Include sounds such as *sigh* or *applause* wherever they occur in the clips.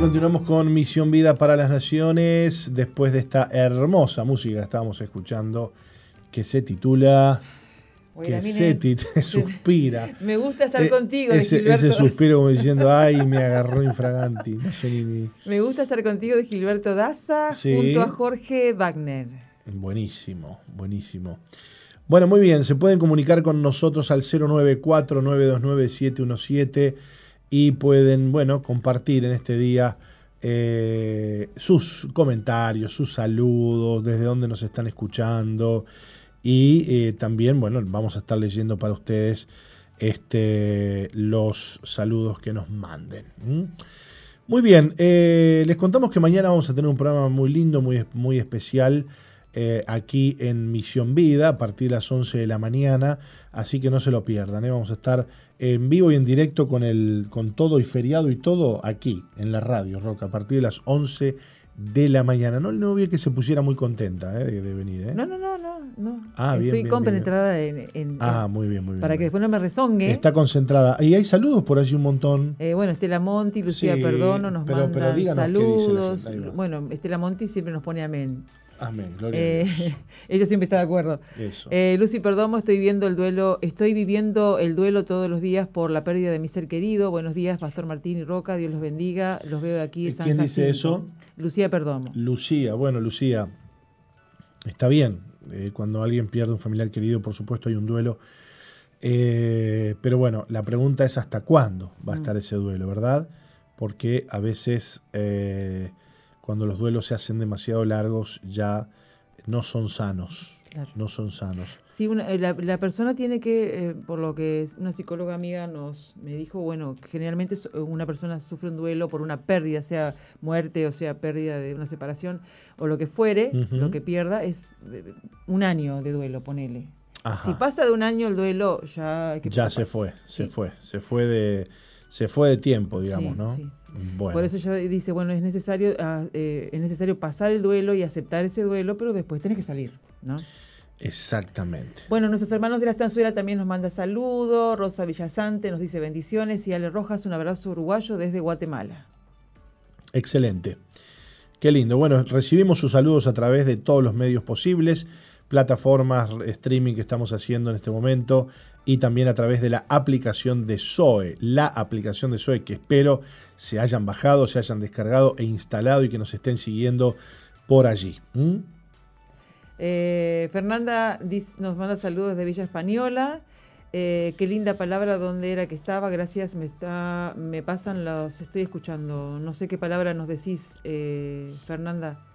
Continuamos con Misión Vida para las Naciones después de esta hermosa música que estábamos escuchando que se titula que se *laughs* suspira. Me gusta estar eh, contigo. Ese, ese, suspiro como diciendo, ay, me agarró infraganti. Me gusta estar contigo de Gilberto Daza junto a Jorge Wagner. Buenísimo, buenísimo. Bueno, muy bien, se pueden comunicar con nosotros al 094 929 717 y pueden, bueno, compartir en este día eh, sus comentarios, sus saludos, desde dónde nos están escuchando y eh, también, bueno, vamos a estar leyendo para ustedes este, los saludos que nos manden. Muy bien, eh, les contamos que mañana vamos a tener un programa muy lindo, muy, muy especial. Aquí en Misión Vida a partir de las 11 de la mañana, así que no se lo pierdan. Vamos a estar en vivo y en directo con, el, con todo y feriado y todo aquí, en la radio, Roca, a partir de las 11 de la mañana. No, no vi que se pusiera muy contenta eh, de, venir. ¿eh? No, no, no, no. no. Ah, Estoy compenetrada En, Ah, muy bien, muy bien. Para que después no me rezongue. Está concentrada. Y hay saludos por allí un montón. Eh, bueno, Estela Monti, Lucía Perdono nos pero, mandan saludos. bueno, Estela Monti siempre nos pone amén. Amén, gloria eh, *laughs* Ella siempre está de acuerdo. Eh, Lucy Perdomo, estoy viendo el duelo, estoy viviendo el duelo todos los días por la pérdida de mi ser querido. Buenos días, Pastor Martín y Roca, Dios los bendiga. Los veo aquí en ¿Quién dice eso? Lucía Perdomo. Lucía, bueno, Lucía, está bien. Eh, cuando alguien pierde un familiar querido, por supuesto hay un duelo. pero bueno, la pregunta es hasta cuándo va a mm. estar ese duelo, ¿verdad? Porque a veces cuando los duelos se hacen demasiado largos ya no son sanos. No son sanos. Sí, eh, la, persona tiene que, eh, por lo que una psicóloga amiga nos me dijo, bueno, generalmente una persona sufre un duelo por una pérdida, sea muerte o sea pérdida de una separación o lo que fuere, lo que pierda es eh, un año de duelo, ponele. Si pasa de un año el duelo, ya... ya se fue, se fue, se fue de, se fue de tiempo, digamos, ¿no? Sí. Por eso ella dice, bueno, es necesario, ah, eh, es necesario pasar el duelo y aceptar ese duelo, pero después tenés que salir, ¿no? Exactamente. Bueno, nuestros hermanos de la estanzuela también nos manda saludos. Rosa Villasante nos dice bendiciones y Ale Rojas un abrazo uruguayo desde Guatemala. Excelente. Qué lindo. Bueno, recibimos sus saludos a través de todos los medios posibles, plataformas, streaming que estamos haciendo en este momento y también a través de la aplicación de Zoe, la aplicación de Zoe que espero se hayan bajado, se hayan descargado e instalado y que nos estén siguiendo por allí. Eh, Fernanda nos manda saludos de Villa Española. Eh, qué linda palabra, ¿dónde era que estaba? Gracias, me está, me pasan los, estoy escuchando. No sé qué palabra nos decís, eh, Fernanda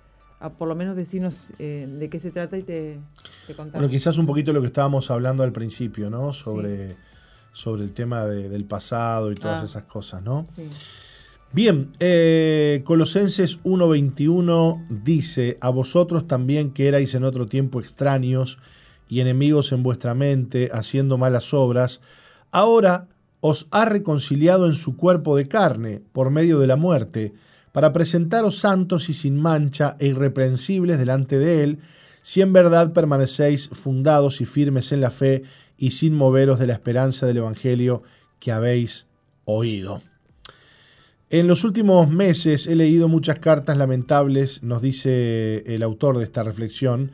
por lo menos decirnos eh, de qué se trata y te, contamos. Bueno, quizás un poquito lo que estábamos hablando al principio, ¿no? Sobre, sobre el tema del pasado y todas ah. esas cosas, ¿no? Sí. Bien, eh, Colosenses 1.21 dice, a vosotros también que erais en otro tiempo extraños y enemigos en vuestra mente, haciendo malas obras, ahora os ha reconciliado en su cuerpo de carne por medio de la muerte, para presentaros santos y sin mancha e irreprensibles delante de él, si en verdad permanecéis fundados y firmes en la fe y sin moveros de la esperanza del Evangelio que habéis oído. En los últimos meses he leído muchas cartas lamentables, nos dice el autor de esta reflexión,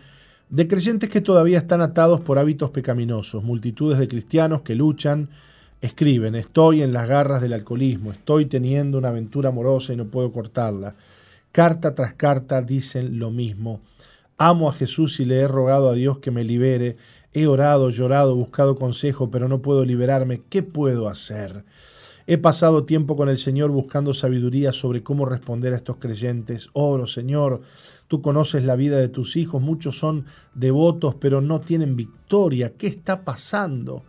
de creyentes que todavía están atados por hábitos pecaminosos, multitudes de cristianos que luchan, escriben, estoy en las garras del alcoholismo, estoy teniendo una aventura amorosa y no puedo cortarla. Carta tras carta dicen lo mismo. Amo a Jesús y le he rogado a Dios que me libere. He orado, llorado, buscado consejo, pero no puedo liberarme. ¿Qué puedo hacer? He pasado tiempo con el Señor buscando sabiduría sobre cómo responder a estos creyentes. Oro, Señor, tú conoces la vida de tus hijos, muchos son devotos, pero no tienen victoria. ¿Qué está pasando?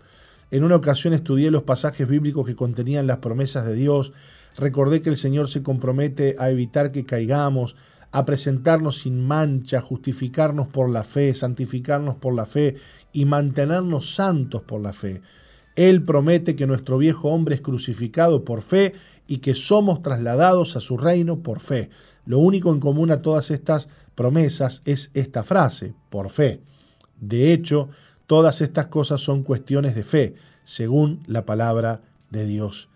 En una ocasión estudié los pasajes bíblicos que contenían las promesas de Dios. Recordé que el Señor se compromete a evitar que caigamos, a presentarnos sin mancha, justificarnos por la fe, santificarnos por la fe y mantenernos santos por la fe. Él promete que nuestro viejo hombre es crucificado por fe y que somos trasladados a su reino por fe. Lo único en común a todas estas promesas es esta frase, por fe. De hecho, todas estas cosas son cuestiones de fe, según la palabra de Dios.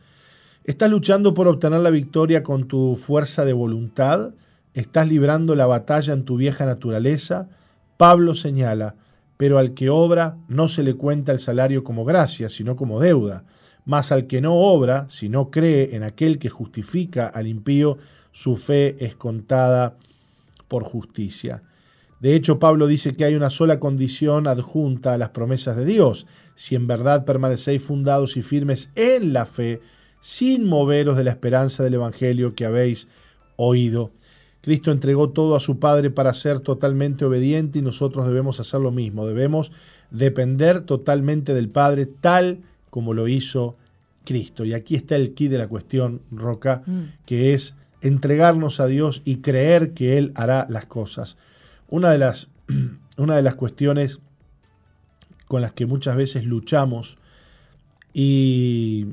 ¿Estás luchando por obtener la victoria con tu fuerza de voluntad? ¿Estás librando la batalla en tu vieja naturaleza? Pablo señala, pero al que obra no se le cuenta el salario como gracia, sino como deuda. Mas al que no obra, si no cree en aquel que justifica al impío, su fe es contada por justicia. De hecho, Pablo dice que hay una sola condición adjunta a las promesas de Dios, si en verdad permanecéis fundados y firmes en la fe, sin moveros de la esperanza del Evangelio que habéis oído. Cristo entregó todo a su Padre para ser totalmente obediente y nosotros debemos hacer lo mismo. Debemos depender totalmente del Padre tal como lo hizo Cristo. Y aquí está el key de la cuestión, Roca, mm. que es entregarnos a Dios y creer que Él hará las cosas. Una de las, *clears throat* una de las cuestiones con las que muchas veces luchamos y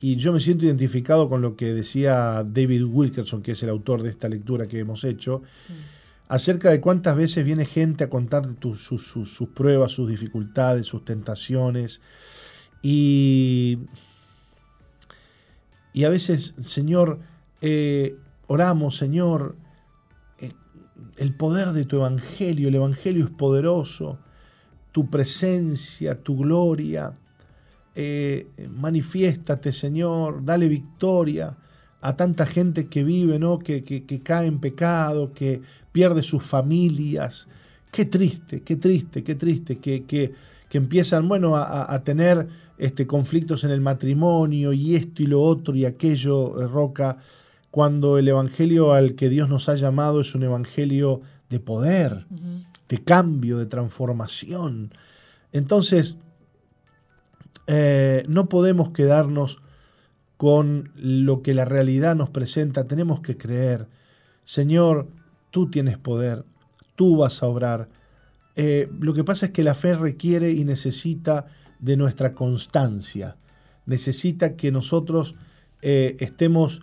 y yo me siento identificado con lo que decía David Wilkerson, que es el autor de esta lectura que hemos hecho, acerca de cuántas veces viene gente a contar sus, pruebas, sus dificultades, sus tentaciones. Y, y a veces, Señor, eh, oramos, Señor, el poder de tu Evangelio, el Evangelio es poderoso, tu presencia, tu gloria eh, manifiéstate, Señor, dale victoria a tanta gente que vive, ¿no? Que, cae en pecado, que pierde sus familias. Qué triste, qué triste, qué triste, que, que, empiezan, bueno, a, tener este, conflictos en el matrimonio y esto y lo otro y aquello, eh, Roca, cuando el evangelio al que Dios nos ha llamado es un evangelio de poder, de cambio, de transformación. Entonces, eh, no podemos quedarnos con lo que la realidad nos presenta, tenemos que creer, Señor, tú tienes poder, tú vas a obrar. Eh, lo que pasa es que la fe requiere y necesita de nuestra constancia, necesita que nosotros eh, estemos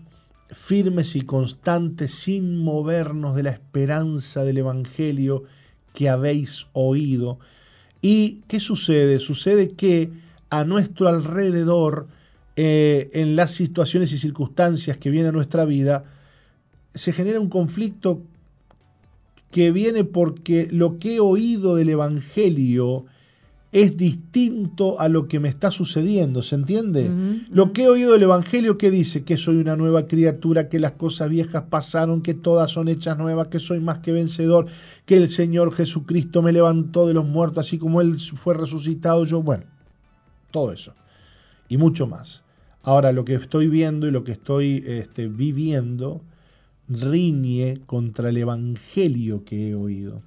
firmes y constantes sin movernos de la esperanza del Evangelio que habéis oído. ¿Y qué sucede? Sucede que a nuestro alrededor, eh, en las situaciones y circunstancias que vienen a nuestra vida, se genera un conflicto que viene porque lo que he oído del Evangelio es distinto a lo que me está sucediendo, ¿se entiende? Lo que he oído del Evangelio que dice que soy una nueva criatura, que las cosas viejas pasaron, que todas son hechas nuevas, que soy más que vencedor, que el Señor Jesucristo me levantó de los muertos, así como Él fue resucitado, yo, bueno, todo eso. Y mucho más. Ahora, lo que estoy viendo y lo que estoy este, viviendo riñe contra el Evangelio que he oído.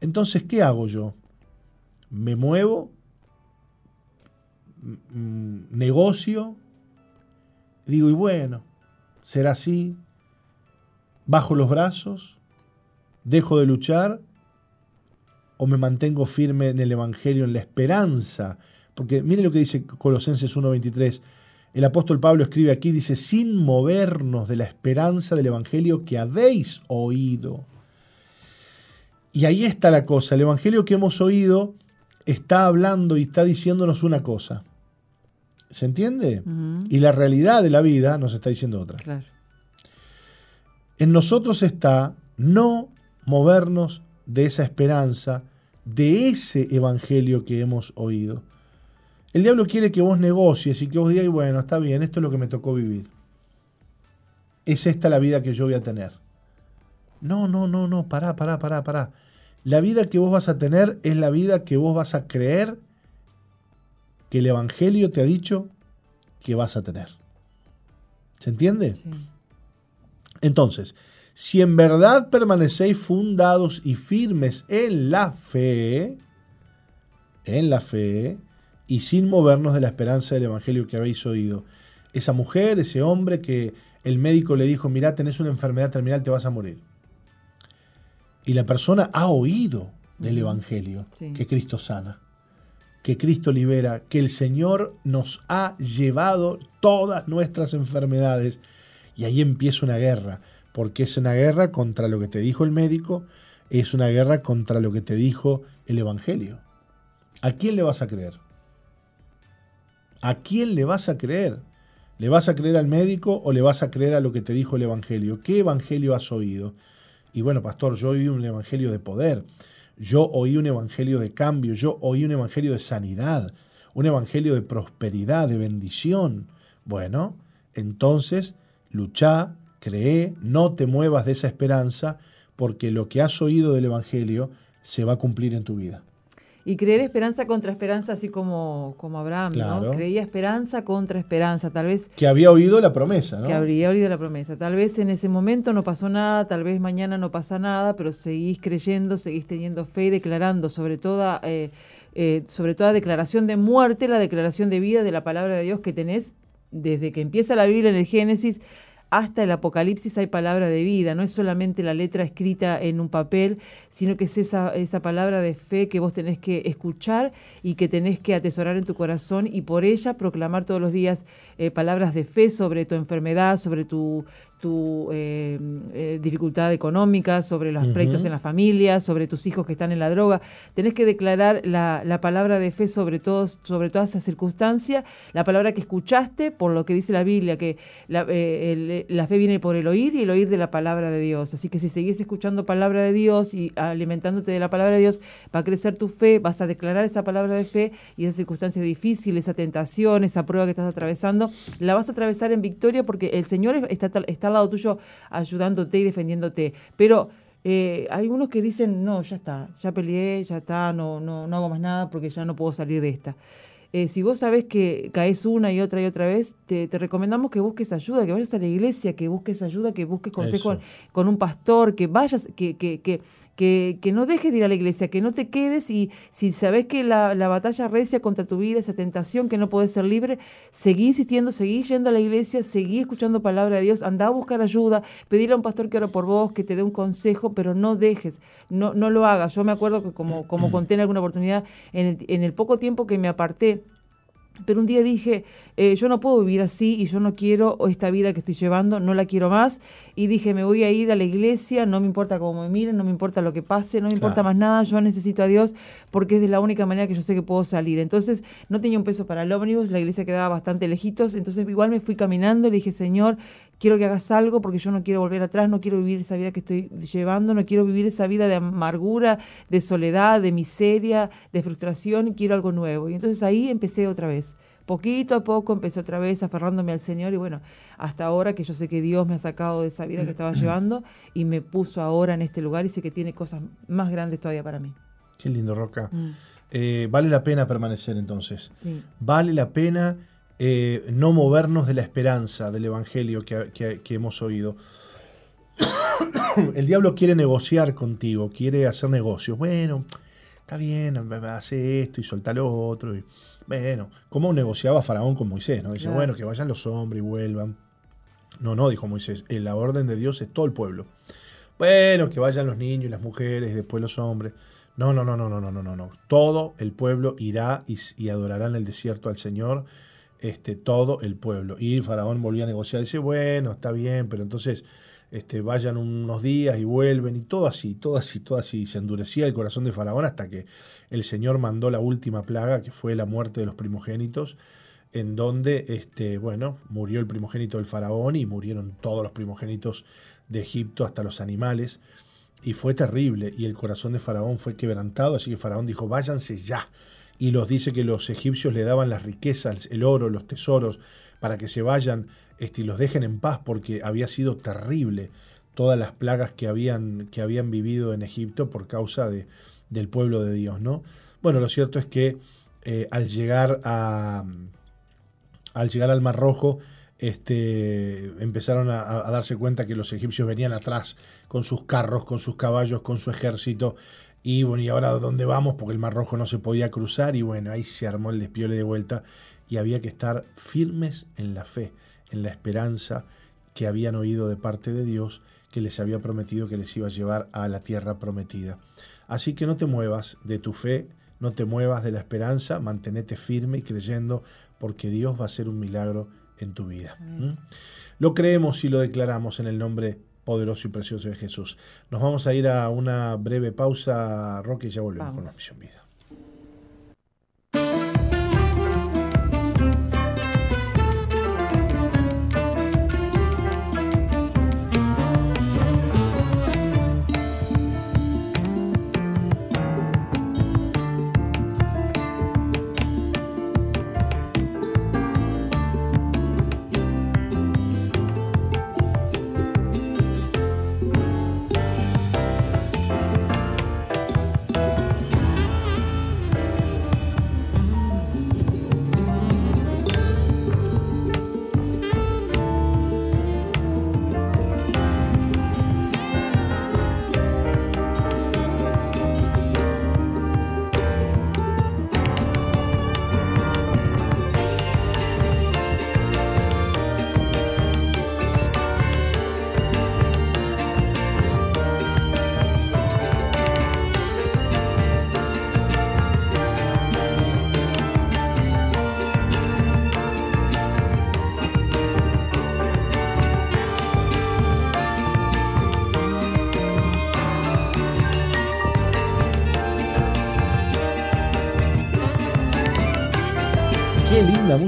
Entonces, ¿qué hago yo? ¿Me muevo? ¿Negocio? digo, y bueno, será así, bajo los brazos, dejo de luchar o me mantengo firme en el Evangelio, en la esperanza. Porque mire lo que dice Colosenses 1.23. El apóstol Pablo escribe aquí, dice, sin movernos de la esperanza del Evangelio que habéis oído. Y ahí está la cosa, el Evangelio que hemos oído está hablando y está diciéndonos una cosa. ¿Se entiende? Y la realidad de la vida nos está diciendo otra. Claro. En nosotros está no movernos de esa esperanza, de ese evangelio que hemos oído. El diablo quiere que vos negocies y que vos digas, bueno, está bien, esto es lo que me tocó vivir. Es esta la vida que yo voy a tener. No, no, no, no, pará, pará, pará, pará. La vida que vos vas a tener es la vida que vos vas a creer que el Evangelio te ha dicho que vas a tener. ¿Se entiende? Sí. Entonces, si en verdad permanecéis fundados y firmes en la fe, en la fe, y sin movernos de la esperanza del Evangelio que habéis oído, esa mujer, ese hombre que el médico le dijo, mira, tenés una enfermedad terminal, te vas a morir. Y la persona ha oído del Evangelio Sí. que Cristo sana, que Cristo libera, que el Señor nos ha llevado todas nuestras enfermedades. Y ahí empieza una guerra, porque es una guerra contra lo que te dijo el médico, es una guerra contra lo que te dijo el Evangelio. ¿A quién le vas a creer? ¿A quién le vas a creer? ¿Le vas a creer al médico o le vas a creer a lo que te dijo el Evangelio? ¿Qué Evangelio has oído? Y bueno, pastor, yo oí un Evangelio de poder, yo oí un Evangelio de cambio, yo oí un Evangelio de sanidad, un Evangelio de prosperidad, de bendición. Bueno, entonces lucha, cree, no te muevas de esa esperanza, porque lo que has oído del Evangelio se va a cumplir en tu vida. Y creer esperanza contra esperanza, así como, como Abraham, Claro. ¿no? Creía esperanza contra esperanza. Tal vez Que había oído la promesa, ¿no? que habría oído la promesa. Tal vez en ese momento no pasó nada, tal vez mañana no pasa nada, pero seguís creyendo, seguís teniendo fe y declarando sobre toda, eh, eh, sobre toda declaración de muerte, la declaración de vida de la palabra de Dios que tenés desde que empieza la Biblia en el Génesis hasta el Apocalipsis hay palabra de vida, no es solamente la letra escrita en un papel, sino que es esa, esa palabra de fe que vos tenés que escuchar y que tenés que atesorar en tu corazón y por ella proclamar todos los días eh, palabras de fe sobre tu enfermedad, sobre tu, tu eh, eh, dificultad económica, sobre los en la familia, sobre tus hijos que están en la droga. Tenés que declarar la, la palabra de fe sobre, todos, sobre toda esa circunstancia, la palabra que escuchaste, por lo que dice la Biblia, que la, eh, el- la fe viene por el oír y el oír de la palabra de Dios. Así que si seguís escuchando palabra de Dios y alimentándote de la palabra de Dios, va a crecer tu fe, vas a declarar esa palabra de fe y esa circunstancia difícil, esa tentación, esa prueba que estás atravesando, la vas a atravesar en victoria porque el Señor está, está lado tuyo ayudándote y defendiéndote. Pero eh, hay unos que dicen, no, ya está, ya peleé, ya está, no, no, no hago más nada porque ya no puedo salir de esta. Eh, si vos sabés que caes una y otra y otra vez, te, te recomendamos que busques ayuda, que vayas a la iglesia, que busques ayuda, que busques consejo con un pastor, que vayas, que, que, que, que, que no dejes de ir a la iglesia, que no te quedes y si sabés que la, la batalla recia contra tu vida, esa tentación que no podés ser libre, seguí insistiendo, seguí yendo a la iglesia, seguí escuchando palabra de Dios, anda a buscar ayuda, pedirle a un pastor que ore por vos, que te dé un consejo, pero no dejes, no, no lo hagas. Yo me acuerdo que como, como conté en alguna oportunidad, en el, en el poco tiempo que me aparté, pero un día dije, eh, yo no puedo vivir así y yo no quiero esta vida que estoy llevando, no la quiero más. Y dije, me voy a ir a la iglesia, no me importa cómo me miren, no me importa lo que pase, no me importa Claro. más nada, yo necesito a Dios porque es de la única manera que yo sé que puedo salir. Entonces no tenía un peso para el ómnibus, la iglesia quedaba bastante lejitos, entonces igual me fui caminando y le dije, Señor, quiero que hagas algo porque yo no quiero volver atrás, no quiero vivir esa vida que estoy llevando, no quiero vivir esa vida de amargura, de soledad, de miseria, de frustración, quiero algo nuevo. Y entonces ahí empecé otra vez. Poquito a poco empecé otra vez aferrándome al Señor y bueno, hasta ahora que yo sé que Dios me ha sacado de esa vida que estaba llevando y me puso ahora en este lugar y sé que tiene cosas más grandes todavía para mí. Qué lindo, Roca. Mm, Eh, vale la pena permanecer entonces. sí, Vale la pena eh, no movernos de la esperanza del Evangelio que, hemos oído. *coughs* el diablo quiere negociar contigo, quiere hacer negocios. Bueno, está bien, hace esto y solta lo otro. Bueno, ¿cómo negociaba Faraón con Moisés? ¿no? Dice, bueno, que vayan los hombres y vuelvan. No, no, dijo Moisés, eh, la orden de Dios es todo el pueblo. Bueno, que vayan los niños y las mujeres y después los hombres. No, no, no, no, no, no, no, no. Todo el pueblo irá y, y adorará en el desierto al Señor este, todo el pueblo. Y Faraón volvía a negociar, dice, bueno, está bien, pero entonces este, vayan unos días y vuelven, y todo así, todo así, todo así. se endurecía el corazón de Faraón hasta que el Señor mandó la última plaga, que fue la muerte de los primogénitos, en donde, este, bueno, murió el primogénito del Faraón y murieron todos los primogénitos de Egipto, hasta los animales. Y fue terrible, y el corazón de Faraón fue quebrantado, así que Faraón dijo, váyanse ya. Y los dice que los egipcios le daban las riquezas, el oro, los tesoros, para que se vayan este, y los dejen en paz, porque había sido terrible todas las plagas que habían, que habían vivido en Egipto por causa de, del pueblo de Dios. ¿no? Bueno, lo cierto es que eh, al, llegar a, al llegar al Mar Rojo, este, empezaron a, darse cuenta que los egipcios venían atrás con sus carros, con sus caballos, con su ejército. Y bueno, ¿y ahora dónde vamos? Porque el Mar Rojo no se podía cruzar y bueno, ahí se armó el despiole de vuelta y había que estar firmes en la fe, en la esperanza que habían oído de parte de Dios que les había prometido que les iba a llevar a la tierra prometida. Así que no te muevas de tu fe, no te muevas de la esperanza, mantenete firme y creyendo porque Dios va a hacer un milagro en tu vida. Lo creemos y lo declaramos en el nombre poderoso y precioso de Jesús. Nos vamos a ir a una breve pausa, Roque, y ya volvemos con la misión vida.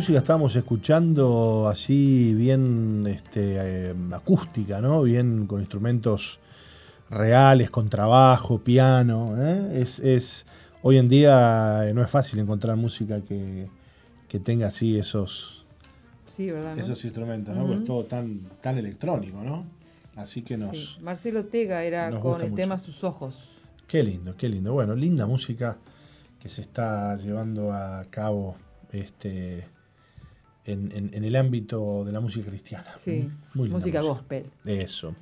Música estábamos escuchando así bien este, em, acústica, ¿no? Bien con instrumentos reales, con trabajo, piano. ¿eh? Es, hoy en día eh, no es fácil encontrar música que, tenga así esos, esos instrumentos, ¿no? Pues todo tan, tan electrónico, ¿no? Así que nos. Marcelo Tega era con el tema Sus Ojos. Qué lindo, qué lindo. Bueno, linda música que se está llevando a cabo este, en, el ámbito de la música cristiana. Sí, música, gospel. Eso.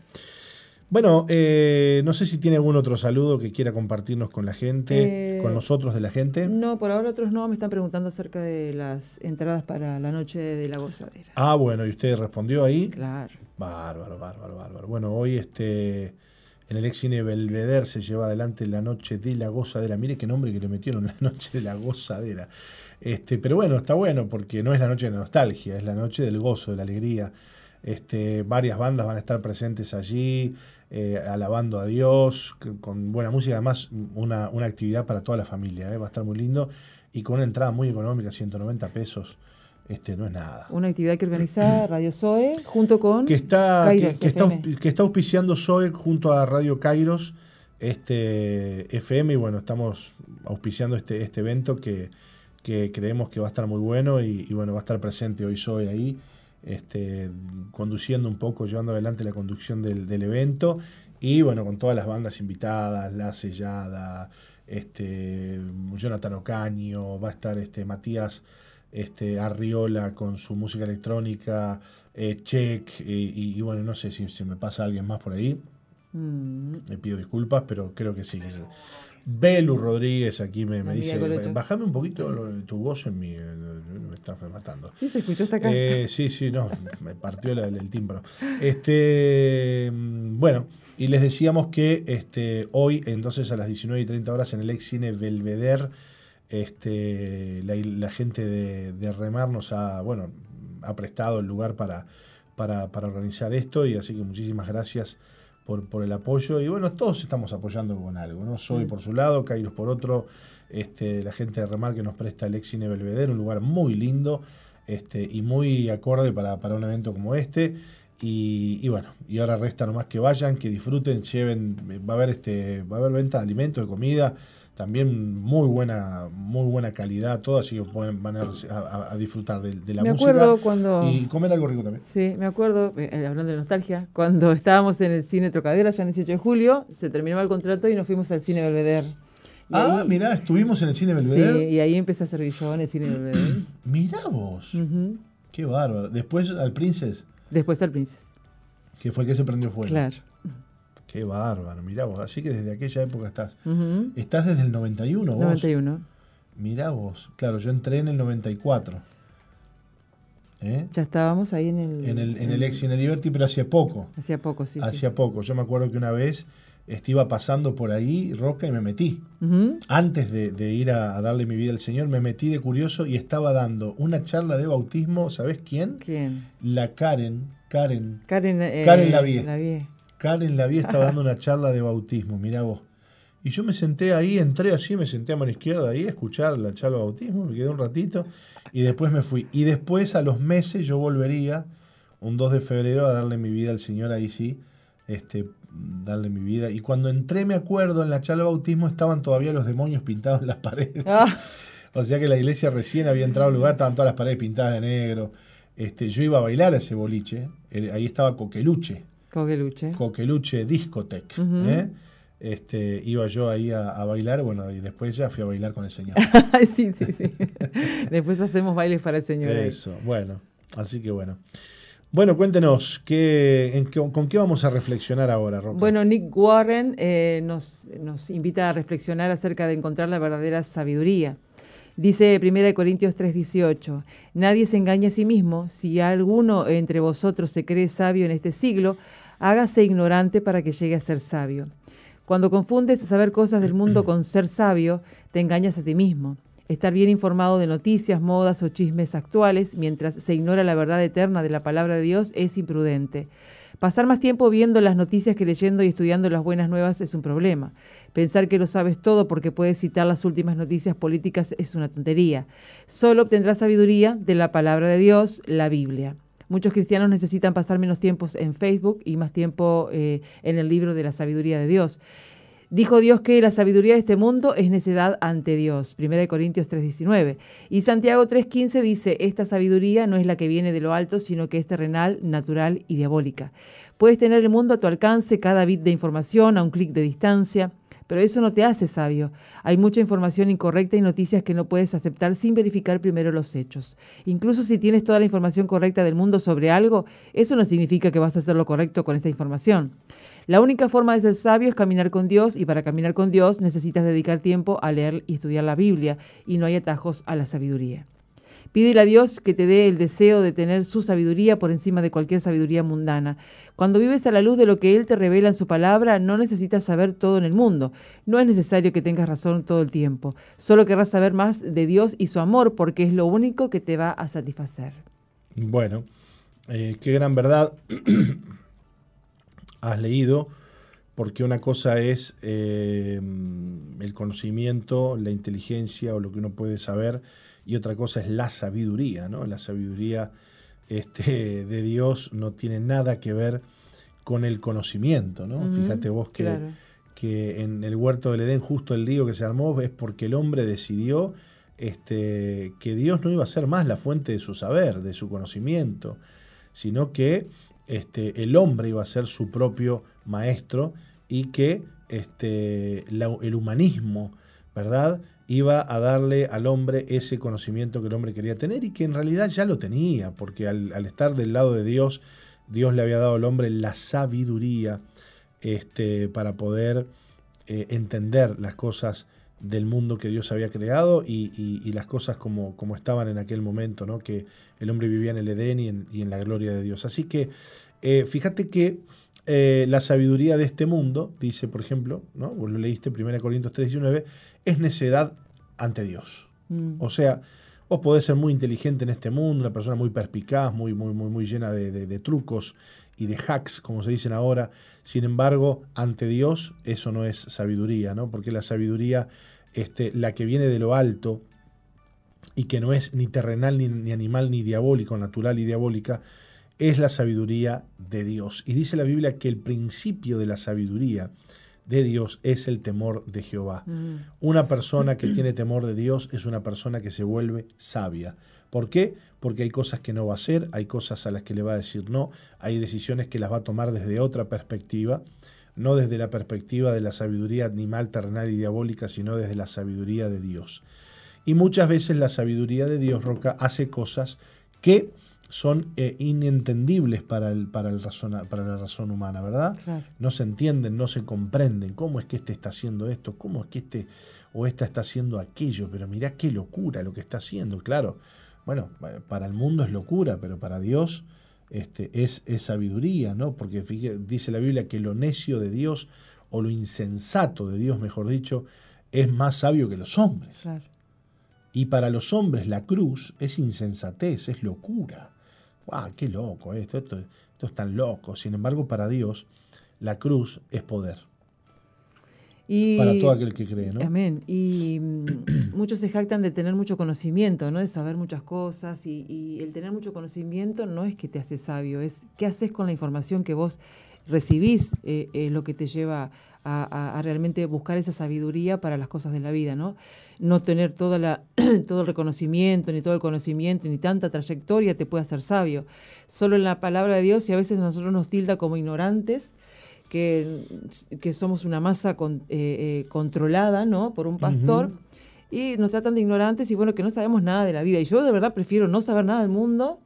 Bueno, eh, no sé si tiene algún otro saludo que quiera compartirnos con la gente, con eh, nosotros de la gente. No, por ahora otros no, me están preguntando acerca de las entradas para la noche de la gozadera. Ah, bueno, ¿y usted respondió ahí? Claro. Bárbaro, bárbaro, bárbaro. Bueno, hoy este en el ex cine Belvedere se lleva adelante la noche de la gozadera. Mire qué nombre que le metieron, la noche de la gozadera. Este, pero bueno, está bueno porque no es la noche de nostalgia, es la noche del gozo, de la alegría. Este, varias bandas van a estar presentes allí, eh, alabando a Dios, con buena música, además una, actividad para toda la familia, eh, va a estar muy lindo y con una entrada muy económica, 190 pesos. Este, no es nada. Una actividad que organiza *clears throat* Radio Zoe junto con que está, que, está, que, está, auspiciando Zoe junto a Radio Kairos este FM y bueno, estamos auspiciando este, este evento que, que creemos que va a estar muy bueno y, bueno, va a estar presente hoy Soy ahí, este, conduciendo un poco, llevando adelante la conducción del, evento y bueno, con todas las bandas invitadas, La Sellada, este, Jonathan Ocaño, va a estar este, Matías este, Arriola con su música electrónica, eh, Check y, bueno, no sé si se me pasa alguien más por ahí. Mm. Me pido disculpas, pero creo que sí. que Belu Rodríguez aquí me, me dice, bájame un poquito lo tu voz en mi... Me estás matando. Sí, se escuchó hasta acá. Eh, sí, sí, no, me partió la- el tímpano. Este, mm, bueno, y les decíamos que este, hoy, entonces a las 19 y 30 horas en el ex cine Belvedere, este, la, la gente de, de Remar nos ha, bueno, ha prestado el lugar para, para, para organizar esto y así que muchísimas gracias por, por el apoyo y bueno, todos estamos apoyando con algo, ¿no? Soy Mm. por su lado, Kairos por otro, este, la gente de Remar que nos presta el ex cine Belvedere, un lugar muy lindo este, y muy acorde para, para un evento como este. Y, y bueno, y ahora resta nomás que vayan, que disfruten, lleven, va a haber este, va a haber venta de alimentos, de comida, también muy buena, muy buena calidad, todo, así que pueden, van a, a- a disfrutar de, de la me música acuerdo cuando... y comer algo rico también. Sí, me acuerdo, eh, hablando de nostalgia, cuando estábamos en el cine Trocadero, allá en el 18 de julio, se terminaba el contrato y nos fuimos al cine Belvedere. Ah, ahí- mirá, estuvimos en el cine Sí, Belvedere. y ahí empecé a servir yo en el cine Belvedere. *clears throat* Mirá vos, qué bárbaro. Después al Princess, Después al Princess. que fue el que se prendió fuego. Claro. Qué bárbaro, mirá vos. Así que desde aquella época estás. Estás desde el 91, vos. 91. Mirá vos. Claro, yo entré en el 94. ¿Eh? Ya estábamos ahí en el... En el, en el ex Cine Liberty, pero hacía poco. Hacía poco, sí. sí. hacía poco. Yo me acuerdo que una vez este, iba pasando por ahí, Roca, y me metí. Antes de, de ir a, a darle mi vida al Señor, me metí de curioso y estaba dando una charla de bautismo, ¿sabés quién? ¿Quién? La Karen, Karen, Karen, eh, Karen Lavie. Lavie. Karen Lavie estaba dando una charla de bautismo, mirá vos. Y yo me senté ahí, entré así, me senté a mano izquierda ahí a escuchar la charla de bautismo, me quedé un ratito y después me fui. Y después a los meses yo volvería, un 2 de febrero, a darle mi vida al Señor, ahí sí, este, darle mi vida. Y cuando entré, me acuerdo, en la charla de bautismo estaban todavía los demonios pintados en las paredes. Ah, O sea que la iglesia recién había entrado al lugar, estaban todas las paredes pintadas de negro. Este, yo iba a bailar a ese boliche, eh, ahí estaba Coqueluche. Coqueluche. Coqueluche Discotech. Ujú. ¿eh? este, iba yo ahí a, a bailar, bueno, y después ya fui a bailar con el Señor. *laughs* sí, sí, sí. *laughs* Después hacemos bailes para el Señor. ahí. Eso, bueno, así que bueno. Bueno, cuéntenos, ¿qué, en qué- ¿con qué vamos a reflexionar ahora, Roca? Bueno, Nick Warren eh, nos, nos invita a reflexionar acerca de encontrar la verdadera sabiduría. Dice 1 Corintios 3:18, nadie se engaña a sí mismo, si alguno entre vosotros se cree sabio en este siglo, hágase ignorante para que llegue a ser sabio. Cuando confundes saber cosas del mundo con ser sabio, te engañas a ti mismo. Estar bien informado de noticias, modas o chismes actuales mientras se ignora la verdad eterna de la palabra de Dios es imprudente. Pasar más tiempo viendo las noticias que leyendo y estudiando las buenas nuevas es un problema. Pensar que lo sabes todo porque puedes citar las últimas noticias políticas es una tontería. Solo obtendrás sabiduría de la palabra de Dios, la Biblia. Muchos cristianos necesitan pasar menos tiempos en Facebook y más tiempo eh, en el libro de la sabiduría de Dios. Dijo Dios que la sabiduría de este mundo es necedad ante Dios. 1 Corintios 3:19. Y Santiago 3:15 dice, esta sabiduría no es la que viene de lo alto, sino que es terrenal, natural y diabólica. Puedes tener el mundo a tu alcance, cada bit de información a un clic de distancia, pero eso no te hace sabio. Hay mucha información incorrecta y noticias que no puedes aceptar sin verificar primero los hechos. Incluso si tienes toda la información correcta del mundo sobre algo, eso no significa que vas a hacer lo correcto con esta información. La única forma de ser sabio es caminar con Dios y para caminar con Dios necesitas dedicar tiempo a leer y estudiar la Biblia y no hay atajos a la sabiduría. Pídele a Dios que te dé el deseo de tener su sabiduría por encima de cualquier sabiduría mundana. Cuando vives a la luz de lo que Él te revela en su palabra, no necesitas saber todo en el mundo. No es necesario que tengas razón todo el tiempo. Solo querrás saber más de Dios y su amor porque es lo único que te va a satisfacer. Bueno, eh, qué gran verdad *clears throat* has leído, porque una cosa es eh, el conocimiento, la inteligencia o lo que uno puede saber, y otra cosa es la sabiduría, ¿no? La sabiduría este, *laughs* de Dios no tiene nada que ver con el conocimiento, ¿no? Fíjate vos que, claro. que en el huerto del Edén justo el lío que se armó es porque el hombre decidió este, que Dios no iba a ser más la fuente de su saber, de su conocimiento, sino que este, el hombre iba a ser su propio maestro y que este, la- el humanismo, ¿verdad? Iba a darle al hombre ese conocimiento que el hombre quería tener y que en realidad ya lo tenía, porque al, estar del lado de Dios, Dios le había dado al hombre la sabiduría este, para poder eh, entender las cosas del mundo que Dios había creado y, las cosas como, como, estaban en aquel momento, ¿no? que el hombre vivía en el Edén y en, la gloria de Dios. Así que eh, fíjate que eh, la sabiduría de este mundo, dice por ejemplo, ¿no? vos lo leíste 1 Corintios 3:19, es necedad ante Dios. Mm. O sea, vos podés ser muy inteligente en este mundo, una persona muy perspicaz, muy, muy, muy, muy llena de trucos y de hacks, como se dicen ahora. Sin embargo, ante Dios eso no es sabiduría, ¿no? Porque la sabiduría, este, la que viene de lo alto y que no es ni terrenal, ni, ni animal, ni diabólico, natural y diabólica, es la sabiduría de Dios. Y dice la Biblia que el principio de la sabiduría de Dios es el temor de Jehová. Mm. Una persona que tiene temor de Dios es una persona que se vuelve sabia. ¿Por qué? Porque hay cosas que no va a hacer, hay cosas a las que le va a decir no, hay decisiones que las va a tomar desde otra perspectiva, no desde la perspectiva de la sabiduría animal, terrenal y diabólica, sino desde la sabiduría de Dios. Y muchas veces la sabiduría de Dios, Roca, hace cosas que son eh, inentendibles para, el, para, el para la razón humana, ¿verdad? No se entienden, no se comprenden. ¿Cómo es que este está haciendo esto? ¿Cómo es que este o esta está haciendo aquello? Pero mirá qué locura lo que está haciendo. Claro, bueno, para el mundo es locura, pero para Dios este, es, es sabiduría, ¿no? Porque dice la Biblia que lo necio de Dios, o lo insensato de Dios, mejor dicho, es más sabio que los hombres. Y para los hombres la cruz es insensatez, es locura. ¡Wow! ¡Qué loco esto, esto! Esto es tan loco. Sin embargo, para Dios, la cruz es poder para todo aquel que cree, ¿no? Amén. Y mm, *clears throat* muchos se jactan de tener mucho conocimiento, ¿no? De saber muchas cosas. Y, el tener mucho conocimiento no es que te hace sabio, es qué haces con la información que vos recibís, eh, es lo que te lleva a, realmente buscar esa sabiduría para las cosas de la vida, ¿no? No tener toda la, *clears throat* todo el reconocimiento, ni todo el conocimiento, ni tanta trayectoria te puede hacer sabio. Solo en la palabra de Dios, y a veces nosotros nos tilda como ignorantes, que, somos una masa eh, eh, controlada ¿no? por un pastor. Y nos tratan de ignorantes y bueno, que no sabemos nada de la vida. Y yo de verdad prefiero no saber nada del mundo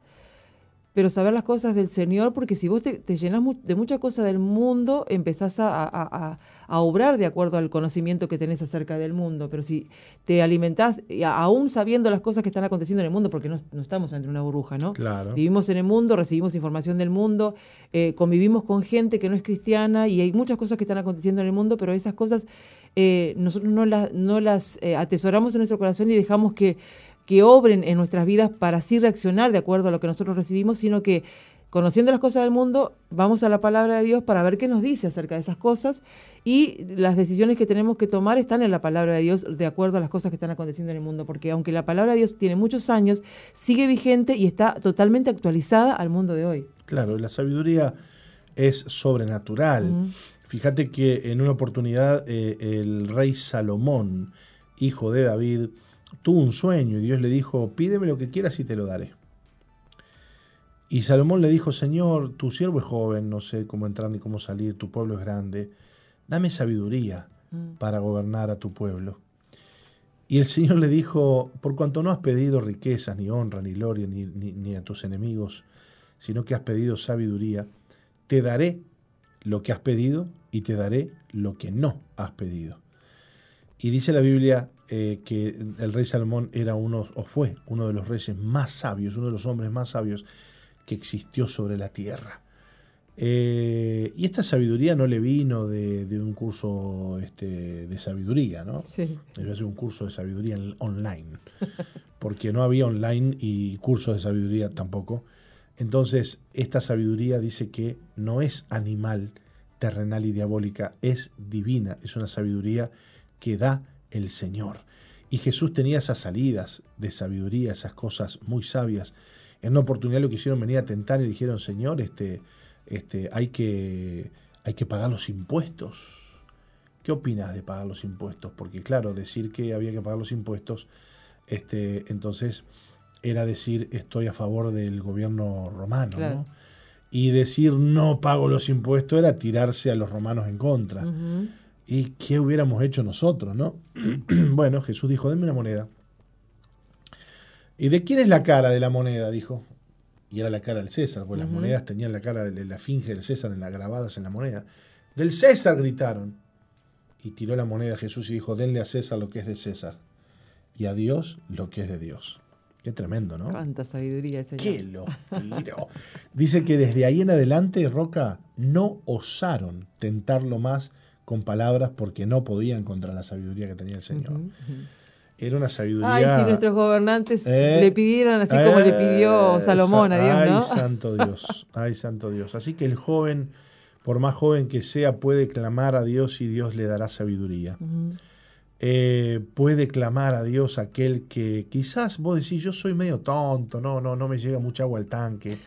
pero saber las cosas del Señor, porque si vos te, llenas de muchas cosas del mundo, empezás a, obrar de acuerdo al conocimiento que tenés acerca del mundo. Pero si te alimentás, aún sabiendo las cosas que están aconteciendo en el mundo, porque no, estamos entre una burbuja, ¿no? Claro. Vivimos en el mundo, recibimos información del mundo, eh, convivimos con gente que no es cristiana y hay muchas cosas que están aconteciendo en el mundo, pero esas cosas eh, nosotros no, las no las eh, atesoramos en nuestro corazón y dejamos que que obren en nuestras vidas para así reaccionar de acuerdo a lo que nosotros recibimos, sino que conociendo las cosas del mundo, vamos a la palabra de Dios para ver qué nos dice acerca de esas cosas y las decisiones que tenemos que tomar están en la palabra de Dios de acuerdo a las cosas que están aconteciendo en el mundo, porque aunque la palabra de Dios tiene muchos años, sigue vigente y está totalmente actualizada al mundo de hoy. Claro, la sabiduría es sobrenatural. Fíjate que en una oportunidad eh, el rey Salomón, hijo de David, tuvo un sueño y Dios le dijo, pídeme lo que quieras y te lo daré. Y Salomón le dijo, Señor, tu siervo es joven, no sé cómo entrar ni cómo salir, tu pueblo es grande, dame sabiduría mm. para gobernar a tu pueblo. Y el Señor le dijo, por cuanto no has pedido riquezas, ni honra, ni gloria, ni, ni a tus enemigos, sino que has pedido sabiduría, te daré lo que has pedido y te daré lo que no has pedido. Y dice la Biblia eh, que el rey Salomón era uno, o fue uno de los reyes más sabios, uno de los hombres más sabios que existió sobre la tierra. Eh, y esta sabiduría no le vino de, un curso este, de sabiduría, ¿no? Sí. Le un curso de sabiduría online, porque no había online y cursos de sabiduría tampoco. Entonces, esta sabiduría dice que no es animal, terrenal y diabólica, es divina, es una sabiduría que da el Señor. Y Jesús tenía esas salidas de sabiduría, esas cosas muy sabias. En una oportunidad lo quisieron venir a tentar y dijeron, Señor, este, este, hay, que, hay que pagar los impuestos. ¿Qué opinas de pagar los impuestos? Porque claro, decir que había que pagar los impuestos, este, entonces era decir estoy a favor del gobierno romano, Y decir no pago los impuestos era tirarse a los romanos en contra. ¿Y qué hubiéramos hecho nosotros, no? *clears throat* bueno, Jesús dijo, denme una moneda. ¿Y de quién es la cara de la moneda? Dijo. Y era la cara del César, porque las monedas tenían la cara de la finge del César en la, grabadas en la moneda. Del César gritaron. Y tiró la moneda a Jesús y dijo, denle a César lo que es de César y a Dios lo que es de Dios. Qué tremendo, ¿no? Cuánta sabiduría, Señor. Qué lo tiró. Dice que desde ahí en adelante, Roca, no osaron tentarlo más con palabras porque no podían contra la sabiduría que tenía el Señor. Era una sabiduría. Ay, si nuestros gobernantes Eh, le pidieran así como le pidió eh, Salomón a Dios, Ay, ¿no? santo Dios. Ay, santo Dios. Así que el joven, por más joven que sea, puede clamar a Dios y Dios le dará sabiduría. Eh, puede clamar a Dios aquel que quizás vos decís, yo soy medio tonto, no, no, no me llega mucha agua al tanque,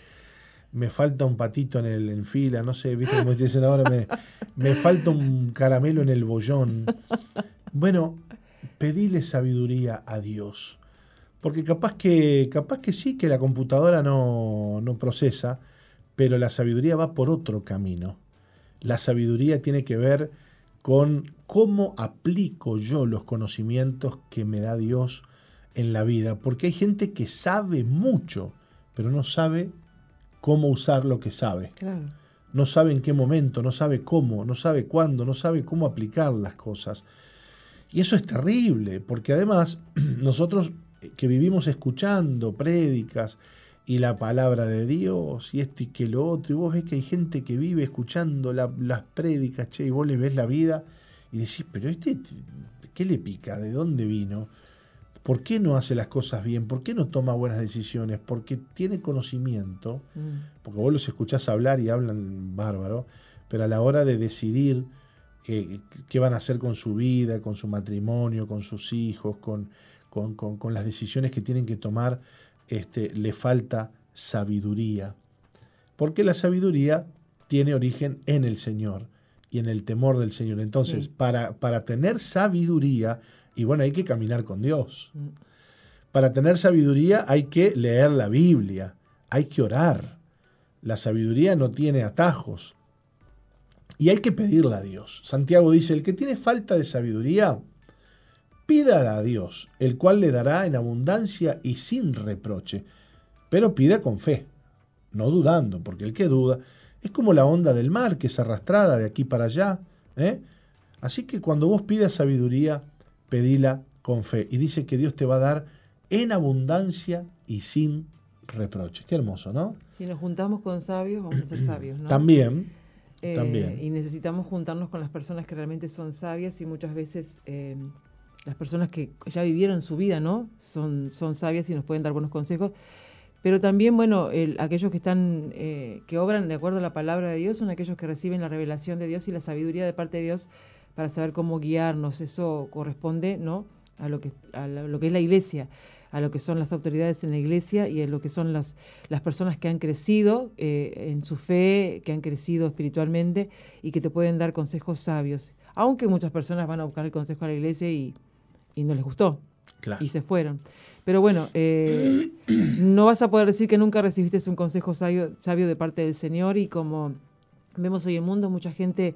me falta un patito en el en fila, no sé, viste como dicen ahora, me, me falta un caramelo en el bollón. Bueno, pedile sabiduría a Dios. Porque capaz que, capaz que sí, que la computadora no, no procesa, pero la sabiduría va por otro camino. La sabiduría tiene que ver con cómo aplico yo los conocimientos que me da Dios en la vida. Porque hay gente que sabe mucho, pero no sabe cómo usar lo que sabe. Claro. No sabe en qué momento, no sabe cómo, no sabe cuándo, no sabe cómo aplicar las cosas. Y eso es terrible, porque además *clears throat* nosotros que vivimos escuchando prédicas y la palabra de Dios y esto y que lo otro, y vos ves que hay gente que vive escuchando la- las prédicas, che, y vos le ves la vida y decís, pero este, ¿qué le pica? ¿De dónde vino? ¿Por qué no hace las cosas bien? ¿Por qué no toma buenas decisiones? Porque tiene conocimiento, Mm. porque vos los escuchás hablar y hablan bárbaro, pero a la hora de decidir eh, qué van a hacer con su vida, con su matrimonio, con sus hijos, con, con- con- con las decisiones que tienen que tomar, este, le falta sabiduría. Porque la sabiduría tiene origen en el Señor y en el temor del Señor. Entonces, Sí. para, para tener sabiduría, y bueno, hay que caminar con Dios. Mm. Para tener sabiduría hay que leer la Biblia, hay que orar. La sabiduría no tiene atajos. Y hay que pedirla a Dios. Santiago dice, el que tiene falta de sabiduría, pídala a Dios, el cual le dará en abundancia y sin reproche. Pero pida con fe, no dudando, porque el que duda es como la onda del mar que es arrastrada de aquí para allá. ¿eh? Así que cuando vos pidas sabiduría, pedila con fe. Y dice que Dios te va a dar en abundancia y sin reproche. Qué hermoso, ¿no? Si nos juntamos con sabios, vamos a ser sabios, ¿no? También, Eh, también. Y necesitamos juntarnos con las personas que realmente son sabias y muchas veces eh, las personas que ya vivieron su vida, ¿no? Son, son sabias y nos pueden dar buenos consejos. Pero también, bueno, el- aquellos que están, eh, que obran de acuerdo a la palabra de Dios son aquellos que reciben la revelación de Dios y la sabiduría de parte de Dios para saber cómo guiarnos. Eso corresponde, ¿no? A lo que, a lo que es la iglesia, a lo que son las autoridades en la iglesia y a lo que son las, las personas que han crecido eh, en su fe, que han crecido espiritualmente y que te pueden dar consejos sabios. Aunque muchas personas van a buscar el consejo a la iglesia y, y no les gustó Claro. y se fueron. Pero bueno, eh, no vas a poder decir que nunca recibiste un consejo sabio, sabio de parte del Señor y como vemos hoy en el mundo, mucha gente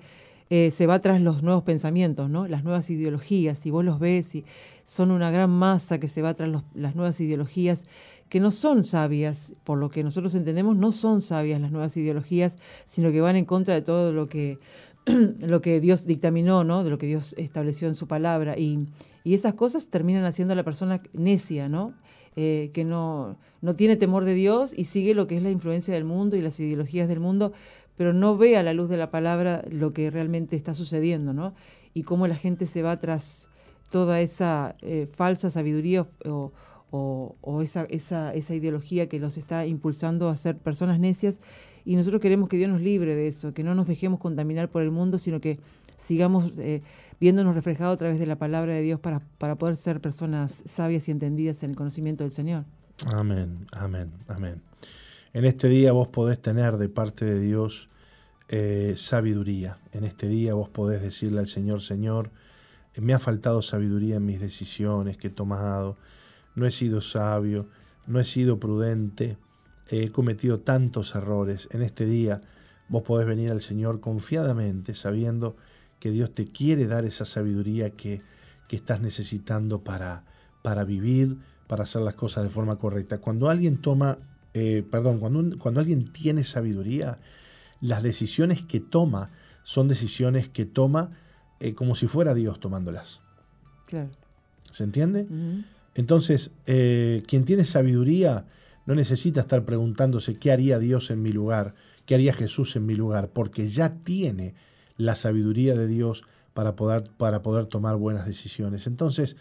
eh, se va tras los nuevos pensamientos, ¿no? las nuevas ideologías, y vos los ves y son una gran masa que se va tras las nuevas ideologías que no son sabias, por lo que nosotros entendemos, no son sabias las nuevas ideologías, sino que van en contra de todo lo que *clears throat* lo que Dios dictaminó, ¿no? De lo que Dios estableció en su palabra. Y, y esas cosas terminan haciendo a la persona necia, ¿no? Eh, que no, no tiene temor de Dios y sigue lo que es la influencia del mundo y las ideologías del mundo, pero no ve a la luz de la palabra lo que realmente está sucediendo, ¿no? Y cómo la gente se va tras toda esa eh, falsa sabiduría o, esa, esa, esa ideología que los está impulsando a ser personas necias. Y nosotros queremos que Dios nos libre de eso, que no nos dejemos contaminar por el mundo, sino que sigamos eh, viéndonos reflejados a través de la palabra de Dios para, para poder ser personas sabias y entendidas en el conocimiento del Señor. Amén, amén, amén. En este día vos podés tener de parte de Dios eh, sabiduría. En este día vos podés decirle al Señor, Señor, me ha faltado sabiduría en mis decisiones que he tomado, no he sido sabio, no he sido prudente, he cometido tantos errores. En este día vos podés venir al Señor confiadamente, sabiendo que Dios te quiere dar esa sabiduría que, que estás necesitando para, para vivir, para hacer las cosas de forma correcta. Cuando alguien toma, eh, perdón, cuando, cuando alguien tiene sabiduría, las decisiones que toma son decisiones que toma eh, como si fuera Dios tomándolas. Claro. ¿Se entiende? Entonces, eh, quien tiene sabiduría no necesita estar preguntándose qué haría Dios en mi lugar, qué haría Jesús en mi lugar, porque ya tiene la sabiduría de Dios para poder, para poder tomar buenas decisiones. Entonces,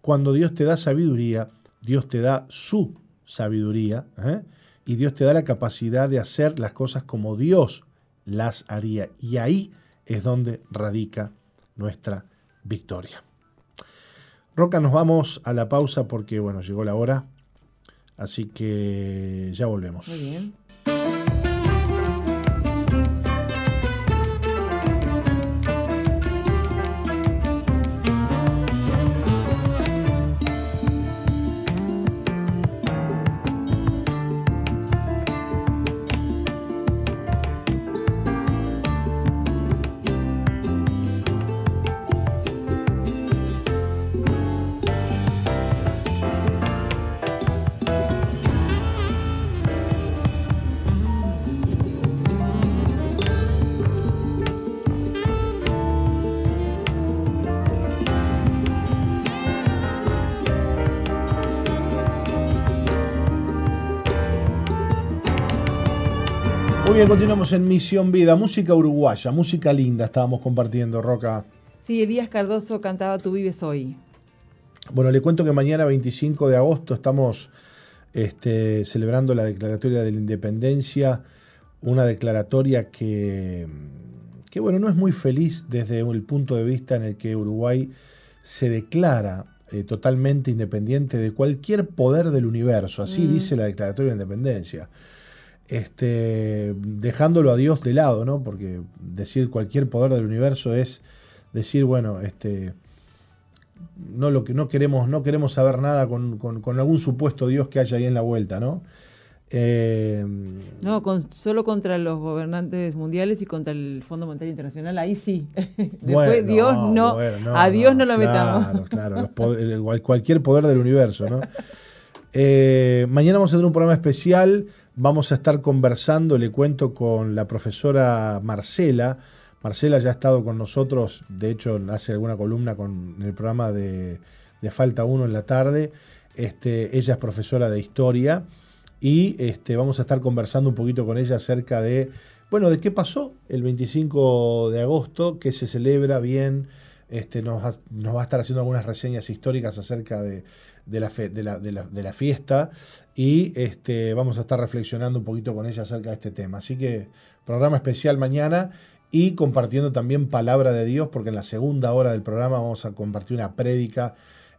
cuando Dios te da sabiduría, Dios te da su sabiduría ¿eh? Y Dios te da la capacidad de hacer las cosas como Dios las haría. Y ahí es donde radica nuestra victoria. Roca, nos vamos a la pausa porque, bueno, llegó la hora. Así que ya volvemos. Muy bien. Muy bien, continuamos en Misión Vida. Música uruguaya, música linda estábamos compartiendo, Roca. Sí, Elías Cardoso cantaba Tú vives hoy. Bueno, le cuento que mañana 25 de agosto estamos este, celebrando la Declaratoria de la Independencia, una declaratoria que, que, bueno, no es muy feliz desde el punto de vista en el que Uruguay se declara eh, totalmente independiente de cualquier poder del universo, así Mm. dice la Declaratoria de la Independencia. Este, dejándolo a Dios de lado, ¿no? Porque decir cualquier poder del universo es decir, bueno, este, no lo que no queremos, no queremos saber nada con, con- con algún supuesto Dios que haya ahí en la vuelta, ¿no? Eh, No, con, solo contra los gobernantes mundiales y contra el Fondo Monetario Internacional, ahí sí. *laughs* Después bueno, Dios no, bueno, a Dios no lo claro, metamos. Claro, poder- cualquier poder del universo, ¿no? *laughs* Eh, mañana vamos a tener un programa especial. Vamos a estar conversando, le cuento, con la profesora Marcela. Marcela ya ha estado con nosotros, de hecho, hace alguna columna con, en el programa de, de Falta 1 en la tarde. Este, ella es profesora de historia y este, vamos a estar conversando un poquito con ella acerca de, bueno, de qué pasó el 25 de agosto, que se celebra bien. Este, nos, nos va a estar haciendo algunas reseñas históricas acerca de, de la, fe- de, la, de la- de la fiesta y este, vamos a estar reflexionando un poquito con ella acerca de este tema. Así que programa especial mañana y compartiendo también palabra de Dios, porque en la segunda hora del programa vamos a compartir una prédica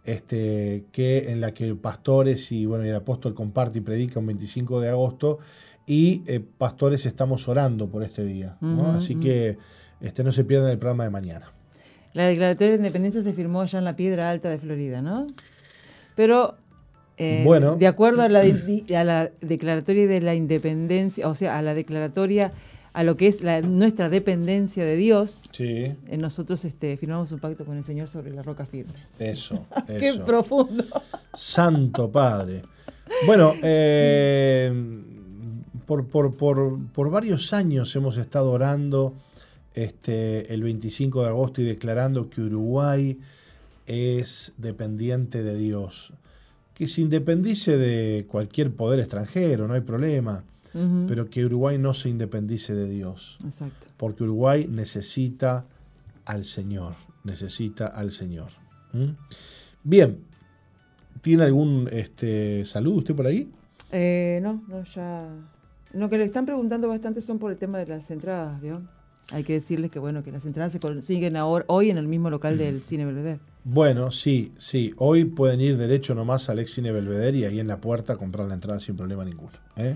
este, que, en la que pastores y bueno, y el apóstol comparte y predica un 25 de agosto y eh, pastores estamos orando por este día. Así que este, no se pierdan el programa de mañana. La declaratoria de independencia se firmó allá en la Piedra Alta de Florida, ¿no? Pero, eh, Bueno. de acuerdo a la, de- a la declaratoria de la independencia, o sea, a la declaratoria, a lo que es la- nuestra dependencia de Dios, Sí, eh, nosotros este, firmamos un pacto con el Señor sobre la roca firme. eso. *laughs* Qué eso. profundo. Santo Padre. Bueno, *laughs* eh, por, por- por- por varios años hemos estado orando este, el 25 de agosto y declarando que Uruguay es dependiente de Dios. Que se independice de cualquier poder extranjero, no hay problema, pero que Uruguay no se independice de Dios. Exacto. Porque Uruguay necesita al Señor, necesita al Señor. ¿Mm? Bien, ¿tiene algún este, saludo usted por ahí? Eh, no, no, ya. Lo que le están preguntando bastante son por el tema de las entradas, ¿vio? Hay que decirles que bueno, que las entradas se consiguen ahora, hoy en el mismo local del Cine Belvedere. Bueno, sí, sí. Hoy pueden ir derecho nomás al ex Cine Belvedere y ahí en la puerta comprar la entrada sin problema ninguno. ¿eh?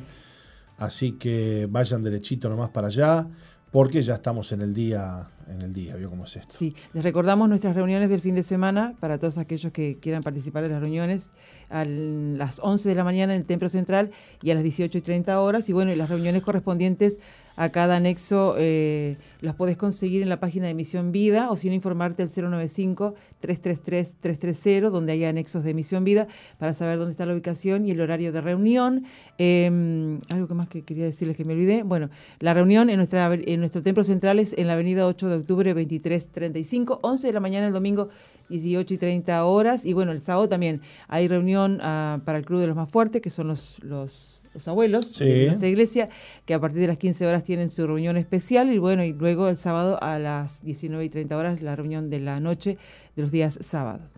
Así que vayan derechito nomás para allá, porque ya estamos en el día, en el día, ¿vio cómo es esto? Sí, les recordamos nuestras reuniones del fin de semana para todos aquellos que quieran participar de las reuniones a las 11 de la mañana en el Templo Central y a las 18 y 30 horas. Y bueno, y las reuniones correspondientes a cada anexo eh, las podés conseguir en la página de Misión Vida o sin informarte al 095-333-330, donde hay anexos de Misión Vida, para saber dónde está la ubicación y el horario de reunión. Em, algo que más que quería decirles que me olvidé. Bueno, la reunión en, nuestra, en nuestro templo central es en la avenida 8 de octubre 2335, 11 de la mañana el domingo 18 y 30 horas. Y bueno, el sábado también hay reunión ah, para el Club de los Más Fuertes, que son los, los los abuelos de nuestra iglesia, que a partir de las 15 horas tienen su reunión especial y bueno, y luego el sábado a las 19 y 30 horas la reunión de la noche de los días sábados.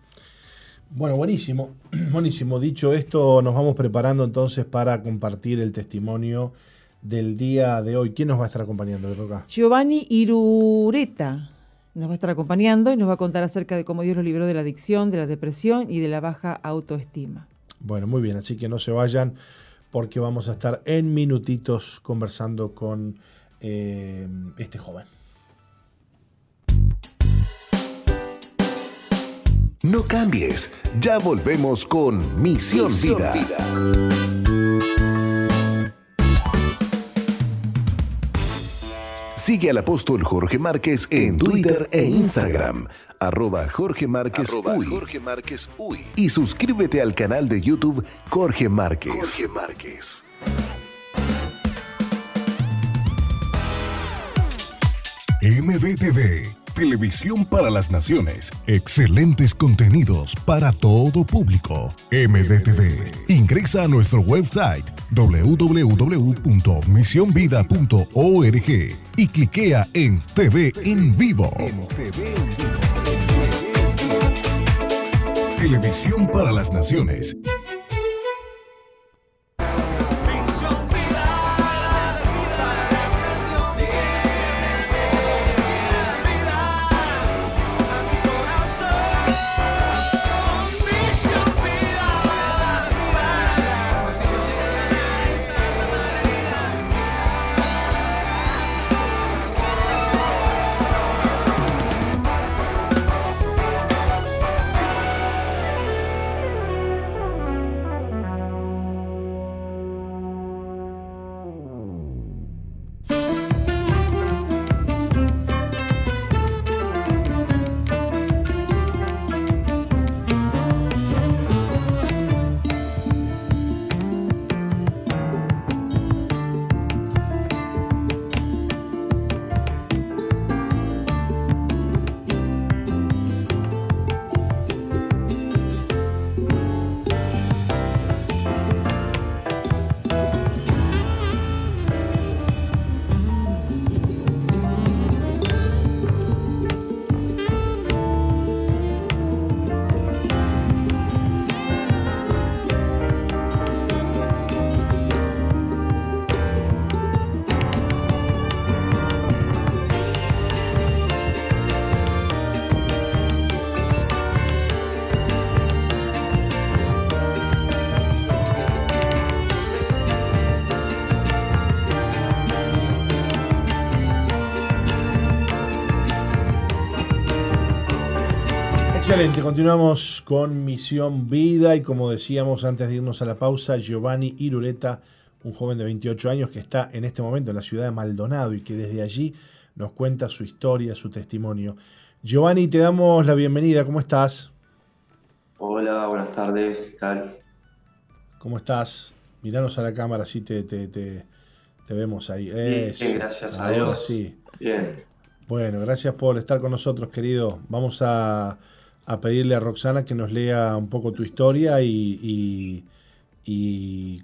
Bueno, buenísimo, *clears throat* buenísimo. Dicho esto, nos vamos preparando entonces para compartir el testimonio del día de hoy. ¿Quién nos va a estar acompañando, Roca? Giovanni Irureta nos va a estar acompañando y nos va a contar acerca de cómo Dios lo libró de la adicción, de la depresión y de la baja autoestima. Bueno, muy bien, así que no se vayan porque vamos a estar en minutitos conversando con eh, este joven. No cambies, ya volvemos con Misión, Vida. Sigue al apóstol Jorge Márquez en Twitter e Instagram arroba Jorge Márquez, Uy. Y suscríbete al canal de YouTube Jorge Márquez. Jorge Márquez. MBTV, Televisión para las Naciones. Excelentes contenidos para todo público. MBTV. Ingresa a nuestro website www.misionvida.org y cliquea en TV en vivo. Televisión para las Naciones. Excelente, continuamos con Misión Vida y como decíamos antes de irnos a la pausa, Giovanni Irureta, un joven de 28 años que está en este momento en la ciudad de Maldonado y que desde allí nos cuenta su historia, su testimonio. Giovanni, te damos la bienvenida, ¿cómo estás? Hola, buenas tardes, ¿qué tal? ¿Cómo estás? Miranos a la cámara, así te, te, vemos ahí. Bien, gracias a Dios. Sí. Bien. Bueno, gracias por estar con nosotros, querido. Vamos a a pedirle a Roxana que nos lea un poco tu historia y,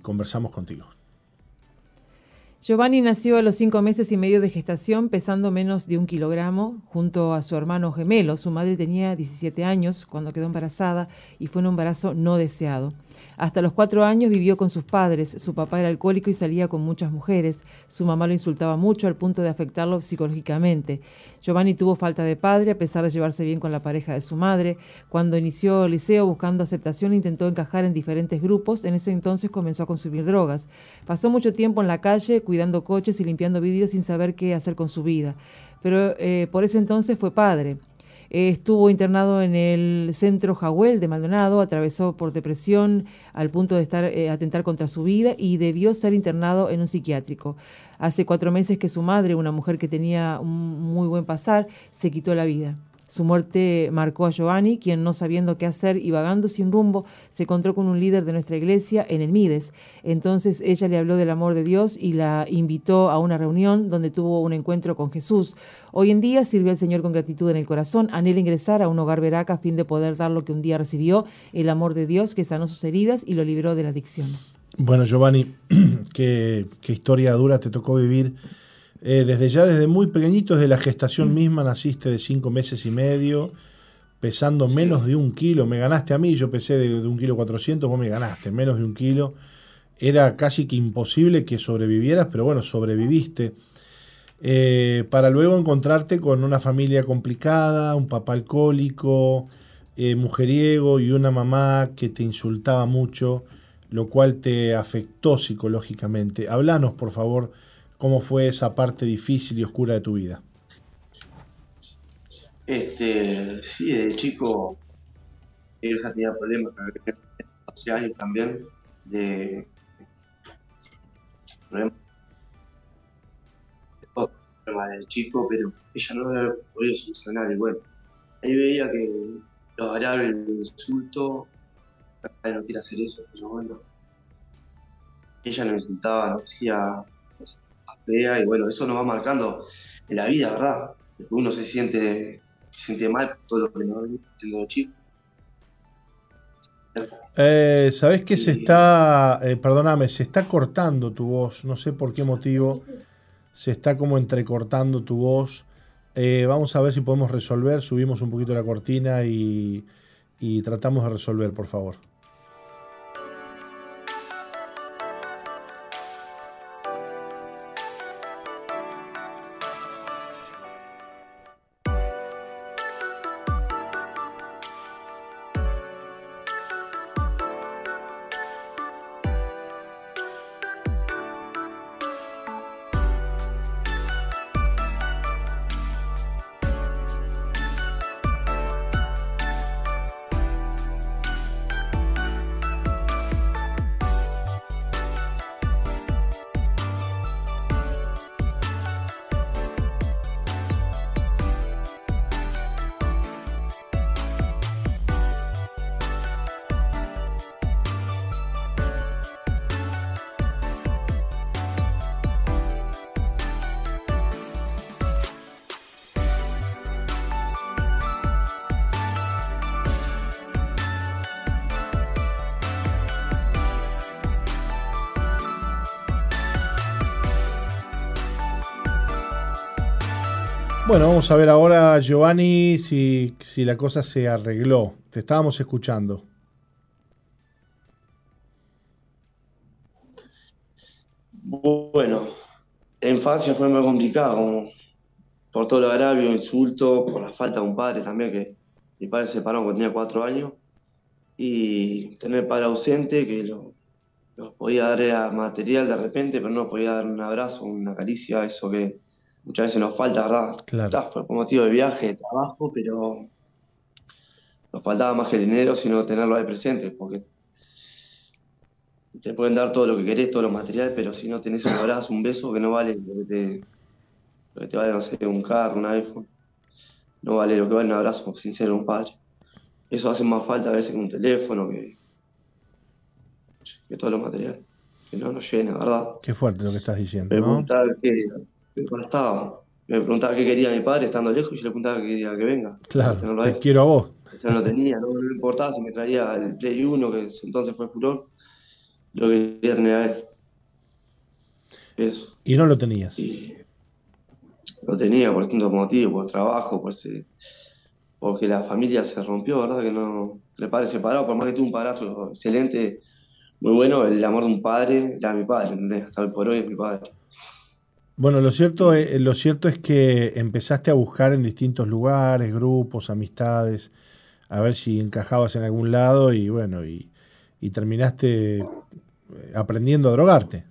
conversamos contigo. Giovanni nació a los cinco meses y medio de gestación, pesando menos de un kilogramo, junto a su hermano gemelo. Su madre tenía 17 años cuando quedó embarazada y fue un embarazo no deseado. Hasta los cuatro años vivió con sus padres. Su papá era alcohólico y salía con muchas mujeres. Su mamá lo insultaba mucho al punto de afectarlo psicológicamente. Giovanni tuvo falta de padre a pesar de llevarse bien con la pareja de su madre. Cuando inició el liceo buscando aceptación intentó encajar en diferentes grupos. En ese entonces comenzó a consumir drogas. Pasó mucho tiempo en la calle cuidando coches y limpiando vidrios sin saber qué hacer con su vida. Pero eh, por ese entonces fue padre. Estuvo internado en el centro Jawel de Maldonado, atravesó por depresión al punto de estar eh, atentar contra su vida y debió ser internado en un psiquiátrico. Hace cuatro meses que su madre, una mujer que tenía un muy buen pasar, se quitó la vida. Su muerte marcó a Giovanni, quien no sabiendo qué hacer y vagando sin rumbo, se encontró con un líder de nuestra iglesia en el Mides. Entonces ella le habló del amor de Dios y la invitó a una reunión donde tuvo un encuentro con Jesús. Hoy en día sirve al Señor con gratitud en el corazón, anhela ingresar a un hogar veraca a fin de poder dar lo que un día recibió, el amor de Dios que sanó sus heridas y lo libró de la adicción. Bueno, Giovanni, *clears throat* qué, qué historia dura te tocó vivir eh, desde ya, desde muy pequeñito, desde la gestación misma, naciste de cinco meses y medio, pesando menos de un kilo. Me ganaste a mí, yo pesé de, un kilo cuatrocientos, vos me ganaste menos de un kilo. Era casi que imposible que sobrevivieras, pero bueno, sobreviviste. Eh, para luego encontrarte con una familia complicada, un papá alcohólico, eh, mujeriego y una mamá que te insultaba mucho, lo cual te afectó psicológicamente. Hablanos, por favor, ¿Cómo fue esa parte difícil y oscura de tu vida? Este, sí, de chico ya tenía problemas sociales también, de problemas del chico, pero ella no lo había podido solucionar. Y bueno, ahí veía que lo hará el insulto, no quiere hacer eso, pero bueno, ella no insultaba, no decía y bueno, eso nos va marcando en la vida, ¿verdad? Uno se siente, se siente mal por todo lo que nos viene siendo chico. Eh, ¿Sabés que se está, eh, perdóname, se está cortando tu voz? No sé por qué motivo. Se está como entrecortando tu voz. Eh, vamos a ver si podemos resolver. Subimos un poquito la cortina y tratamos de resolver, por favor. Bueno, vamos a ver ahora, Giovanni, si, la cosa se arregló. Te estábamos escuchando. Bueno, la infancia fue muy complicada, por todo lo agravio, insulto, por la falta de un padre también, que mi padre se separó cuando tenía cuatro años, y tener padre ausente, que lo, podía dar material de repente, pero no podía dar un abrazo, una caricia, eso que muchas veces nos falta, ¿verdad? Claro. fue por motivo de viaje, de trabajo, pero nos faltaba más que dinero, sino tenerlo ahí presente, porque te pueden dar todo lo que querés, todo lo material, pero si no tenés un abrazo, un beso, que no vale lo que te, lo que te vale, no sé, un carro, un iPhone, no vale lo que vale un abrazo sincero de un padre. Eso hace más falta a veces que un teléfono, que, que todo lo material, que no nos llena, ¿verdad? Qué fuerte lo que estás diciendo. ¿no? Me preguntaba qué quería mi padre estando lejos y yo le preguntaba qué quería que venga. Claro, te quiero a vos. No tenía, no, me importaba si me traía el Play 1, que entonces fue furor, lo que quería tener a él. Eso. ¿Y no lo tenías? lo tenía por distintos motivos, por trabajo, por porque la familia se rompió, ¿verdad? Que no. El padre separado, por más que tuvo un padrastro excelente, muy bueno, el amor de un padre era mi padre, ¿entendés? Hasta hoy por hoy es mi padre. Bueno, lo cierto, es, lo cierto es que empezaste a buscar en distintos lugares, grupos, amistades, a ver si encajabas en algún lado y bueno, y, terminaste eh, aprendiendo a drogarte.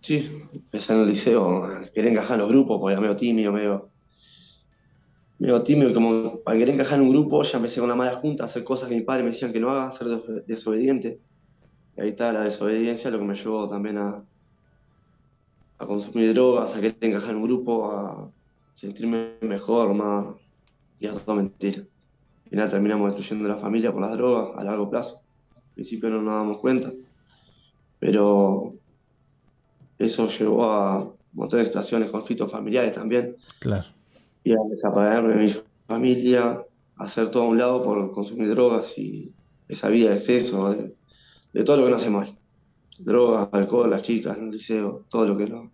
Sí, empecé en el liceo, quería encajar en los grupos, porque era medio tímido, medio... medio tímido, como para querer encajar en un grupo, ya empecé con la mala junta a hacer cosas que mi padre me decían que no haga, ser desobediente. Y ahí está la desobediencia, lo que me llevó también a, a consumir drogas, a querer encajar en un grupo, a sentirme mejor, más. Y a todo mentira. Al final terminamos destruyendo la familia por las drogas a largo plazo. Al principio no nos damos cuenta. Pero eso llevó a un montón de situaciones, conflictos familiares también. Claro. Y a desaparecerme de mi familia, a hacer todo a un lado por consumir drogas y esa vida de exceso, de, todo lo que no hace mal. Drogas, alcohol, las chicas en el liceo, todo lo que no,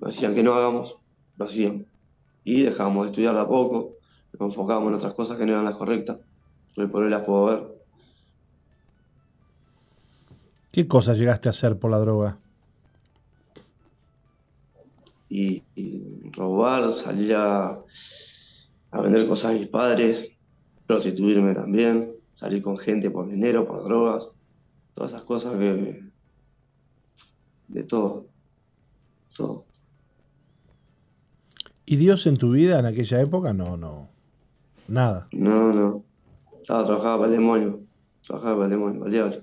nos decían que no hagamos, lo hacíamos. Y dejábamos de estudiar de a poco, nos enfocábamos en otras cosas que no eran las correctas. Hoy por hoy las puedo ver. ¿Qué cosas llegaste a hacer por la droga? Y, robar, salir a, vender cosas a mis padres, prostituirme también, salir con gente por dinero, por drogas, todas esas cosas que. De todo. Todo. ¿Y Dios en tu vida en aquella época? No, no. Nada. No, no. Estaba trabajando para el demonio. Trabajaba para el demonio, para el diablo.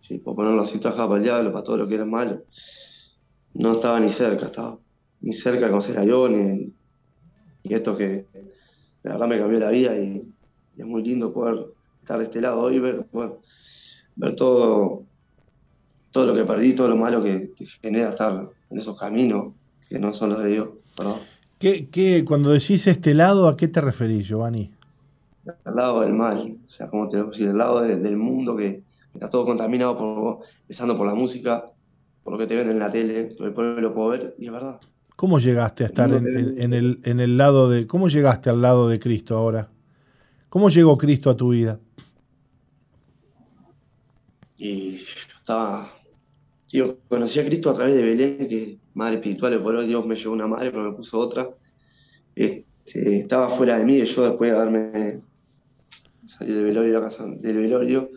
Sí, por ponerlo así, trabajaba para el diablo, para todo lo que era malo. No estaba ni cerca, estaba. Ni cerca de conocer a yo, ni, esto que la verdad me cambió la vida y, es muy lindo poder estar de este lado hoy y ver, ver todo, todo lo que perdí, todo lo malo que te genera estar en esos caminos que no son los de Dios. ¿verdad? ¿Qué, cuando decís este lado, ¿a qué te referís, Giovanni? Al lado del mal, o sea, como te digo, el lado del mundo que, está todo contaminado, por, empezando por la música, por lo que te ven en la tele, por el pueblo lo puedo ver, y es verdad. ¿Cómo llegaste a estar en, el, en el lado de, cómo llegaste al lado de Cristo ahora? ¿Cómo llegó Cristo a tu vida? Y yo estaba, yo conocí a Cristo a través de Belén, que madre espiritual, por hoy Dios me llevó una madre, pero me puso otra. Este, estaba fuera de mí, y yo después de haberme salido del velorio, la casa, del velorio,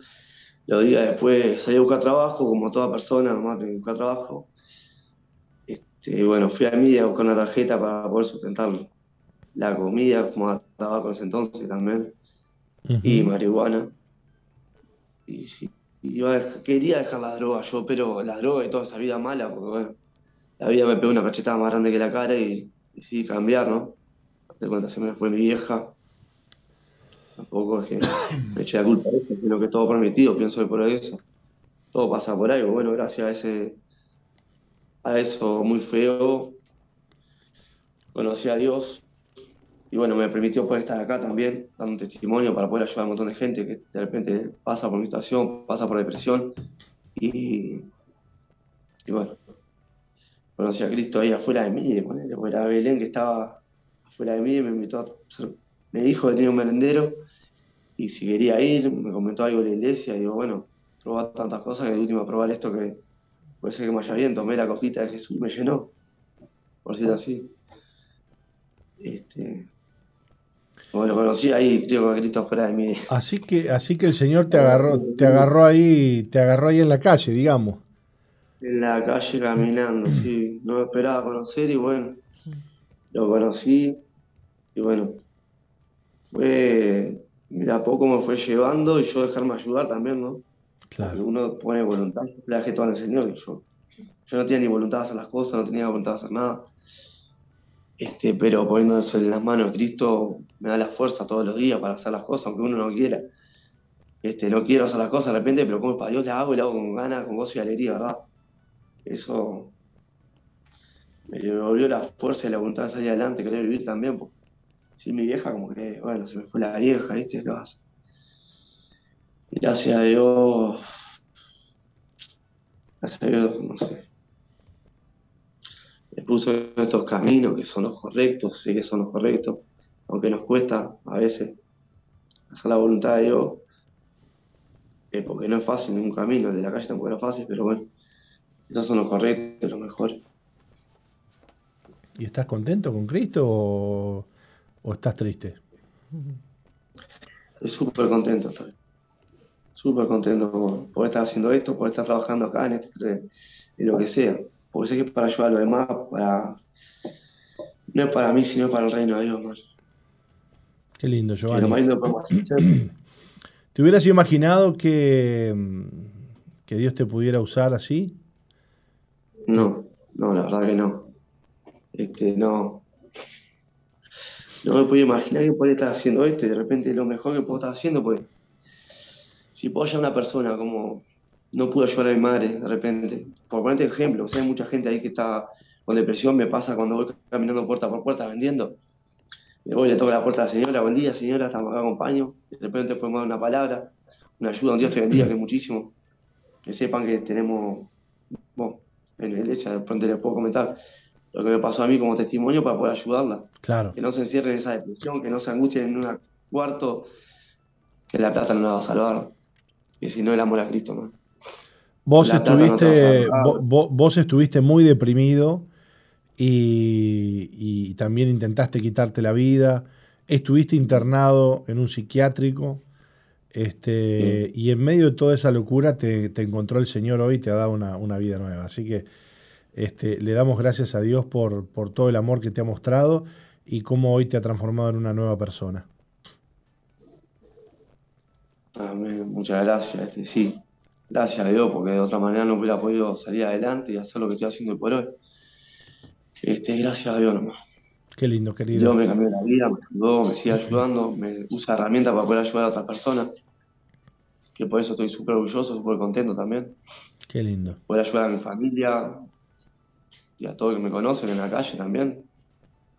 los días después salí a buscar trabajo, como toda persona, nomás tengo que buscar trabajo. Este, bueno, fui a mí a buscar una tarjeta para poder sustentar la comida, fumaba tabaco en ese entonces también, y marihuana. Y, quería dejar la droga yo, pero la droga y toda esa vida mala, porque bueno, la vida me pegó una cachetada más grande que la cara y decidí cambiar, ¿no? De cuenta se me fue mi vieja. Tampoco es que me eché la culpa de eso, sino que todo permitido, pienso que por eso. Todo pasa por algo. Bueno, gracias a ese a eso muy feo, conocí a Dios y bueno, me permitió poder estar acá también, dando un testimonio para poder ayudar a un montón de gente que de repente pasa por mi situación, pasa por depresión y, y bueno, conocí a Cristo ahí afuera de mí, porque era Belén que estaba afuera de mí, me invitó a ser, me dijo que tenía un merendero y si quería ir, me comentó algo de la iglesia, y digo, bueno, probar tantas cosas que de último probar esto que puede ser que me vaya bien, tomé la copita de Jesús, me llenó, por decirlo así. Este, bueno, conocí ahí, creo que Cristo afuera de mí. Así que, así que el Señor te agarró, te agarró ahí, te agarró ahí en la calle, digamos en la calle caminando, sí. No me esperaba conocer y bueno, lo conocí y bueno, fue, mira, poco me fue llevando y yo dejarme ayudar también, ¿no? Claro. uno pone voluntad, le dejé todo al Señor, yo, yo no tenía ni voluntad de hacer las cosas, no tenía voluntad de hacer nada. Este, pero poniéndose en las manos de Cristo me da la fuerza todos los días para hacer las cosas, aunque uno no quiera. Este, no quiero hacer las cosas de repente, pero como para Dios, le hago y le hago con ganas, con gozo y alegría, ¿verdad? eso me devolvió la fuerza y la voluntad de salir adelante, querer vivir también. Porque si mi vieja, como que, bueno, se me fue la vieja, ¿viste? ¿Qué pasa? Gracias a Dios. Gracias a Dios, no sé. Me puso estos caminos que son los correctos, sí que son los correctos, aunque nos cuesta a veces hacer la voluntad de Dios, eh, porque no es fácil ningún camino, el de la calle tampoco era fácil, pero bueno esos son los correctos, los mejores. ¿Y estás contento con Cristo o, estás triste? Estoy súper contento, estoy. Súper contento por, estar haciendo esto, por estar trabajando acá en, este, en lo que sea. Porque sé que es para ayudar a los demás, para, no es para mí, sino para el reino de Dios, Qué lindo, que lo Giovanni. podemos hacer. *clears throat* ¿Te hubieras imaginado que, que Dios te pudiera usar así? No, no, la verdad que no. Este, no. No me podía imaginar que podía estar haciendo esto y de repente es lo mejor que puedo estar haciendo, pues. Si puedo ayudar a una persona como no pude ayudar a mi madre de repente, por ponerte ejemplo, o sea, hay mucha gente ahí que está con depresión, me pasa cuando voy caminando puerta por puerta vendiendo. Le voy le toco la puerta a la señora, buen día señora, estamos acá acompaño. De repente podemos dar una palabra, una ayuda, un Dios te bendiga, que es muchísimo. Que sepan que tenemos, bueno, en la iglesia, de pronto les puedo comentar lo que me pasó a mí como testimonio para poder ayudarla. Claro. Que no se encierren en esa depresión, que no se angustien en un cuarto, que la plata no la va a salvar. Que si no, el amor a Cristo, ¿no? Vos La no estuviste, vos estuviste muy deprimido y, y también intentaste quitarte la vida. Estuviste internado en un psiquiátrico. Este, Y en medio de toda esa locura te, te encontró el Señor hoy y te ha dado una, una vida nueva. Así que este, le damos gracias a Dios por, por todo el amor que te ha mostrado y cómo hoy te ha transformado en una nueva persona. Amén, muchas gracias. Este, sí, gracias a Dios, porque de otra manera no hubiera podido salir adelante y hacer lo que estoy haciendo por hoy. Este, gracias a Dios nomás. Qué lindo, Dios querido. me cambió la vida, me ayudó, me sigue ayudando, me usa herramientas para poder ayudar a otras personas. Que por eso estoy súper orgulloso, súper contento también. Qué lindo. Poder ayudar a mi familia y a todos que me conocen en la calle también.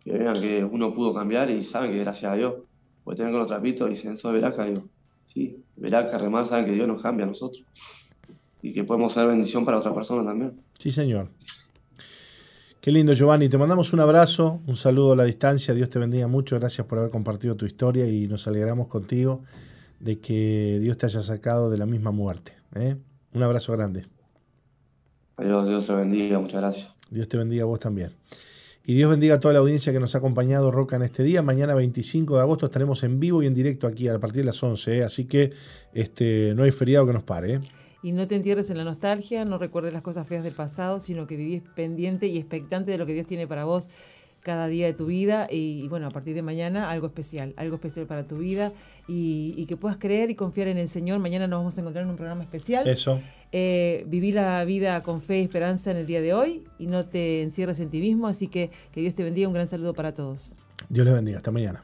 Que vean que uno pudo cambiar y saben que gracias a Dios. Porque tener con los trapitos y dicen, sos Veraca, digo, sí, Veraca, remar, saben que Dios nos cambia a nosotros. Y que podemos ser bendición para otras personas también. Sí, señor. Qué lindo, Giovanni. Te mandamos un abrazo, un saludo a la distancia. Dios te bendiga mucho. Gracias por haber compartido tu historia y nos alegramos contigo de que Dios te haya sacado de la misma muerte. ¿eh? Un abrazo grande. Adiós, Dios te bendiga, muchas gracias. Dios te bendiga a vos también. Y Dios bendiga a toda la audiencia que nos ha acompañado, Roca, en este día. Mañana 25 de agosto estaremos en vivo y en directo aquí a partir de las 11. ¿eh? Así que este, no hay feriado que nos pare. ¿eh? Y no te entierres en la nostalgia, no recuerdes las cosas feas del pasado, sino que vivís pendiente y expectante de lo que Dios tiene para vos cada día de tu vida y, y bueno, a partir de mañana algo especial, algo especial para tu vida y, y que puedas creer y confiar en el Señor. Mañana nos vamos a encontrar en un programa especial. Eso. Eh, viví la vida con fe y esperanza en el día de hoy y no te encierres en ti mismo, así que que Dios te bendiga. Un gran saludo para todos. Dios les bendiga. Hasta mañana.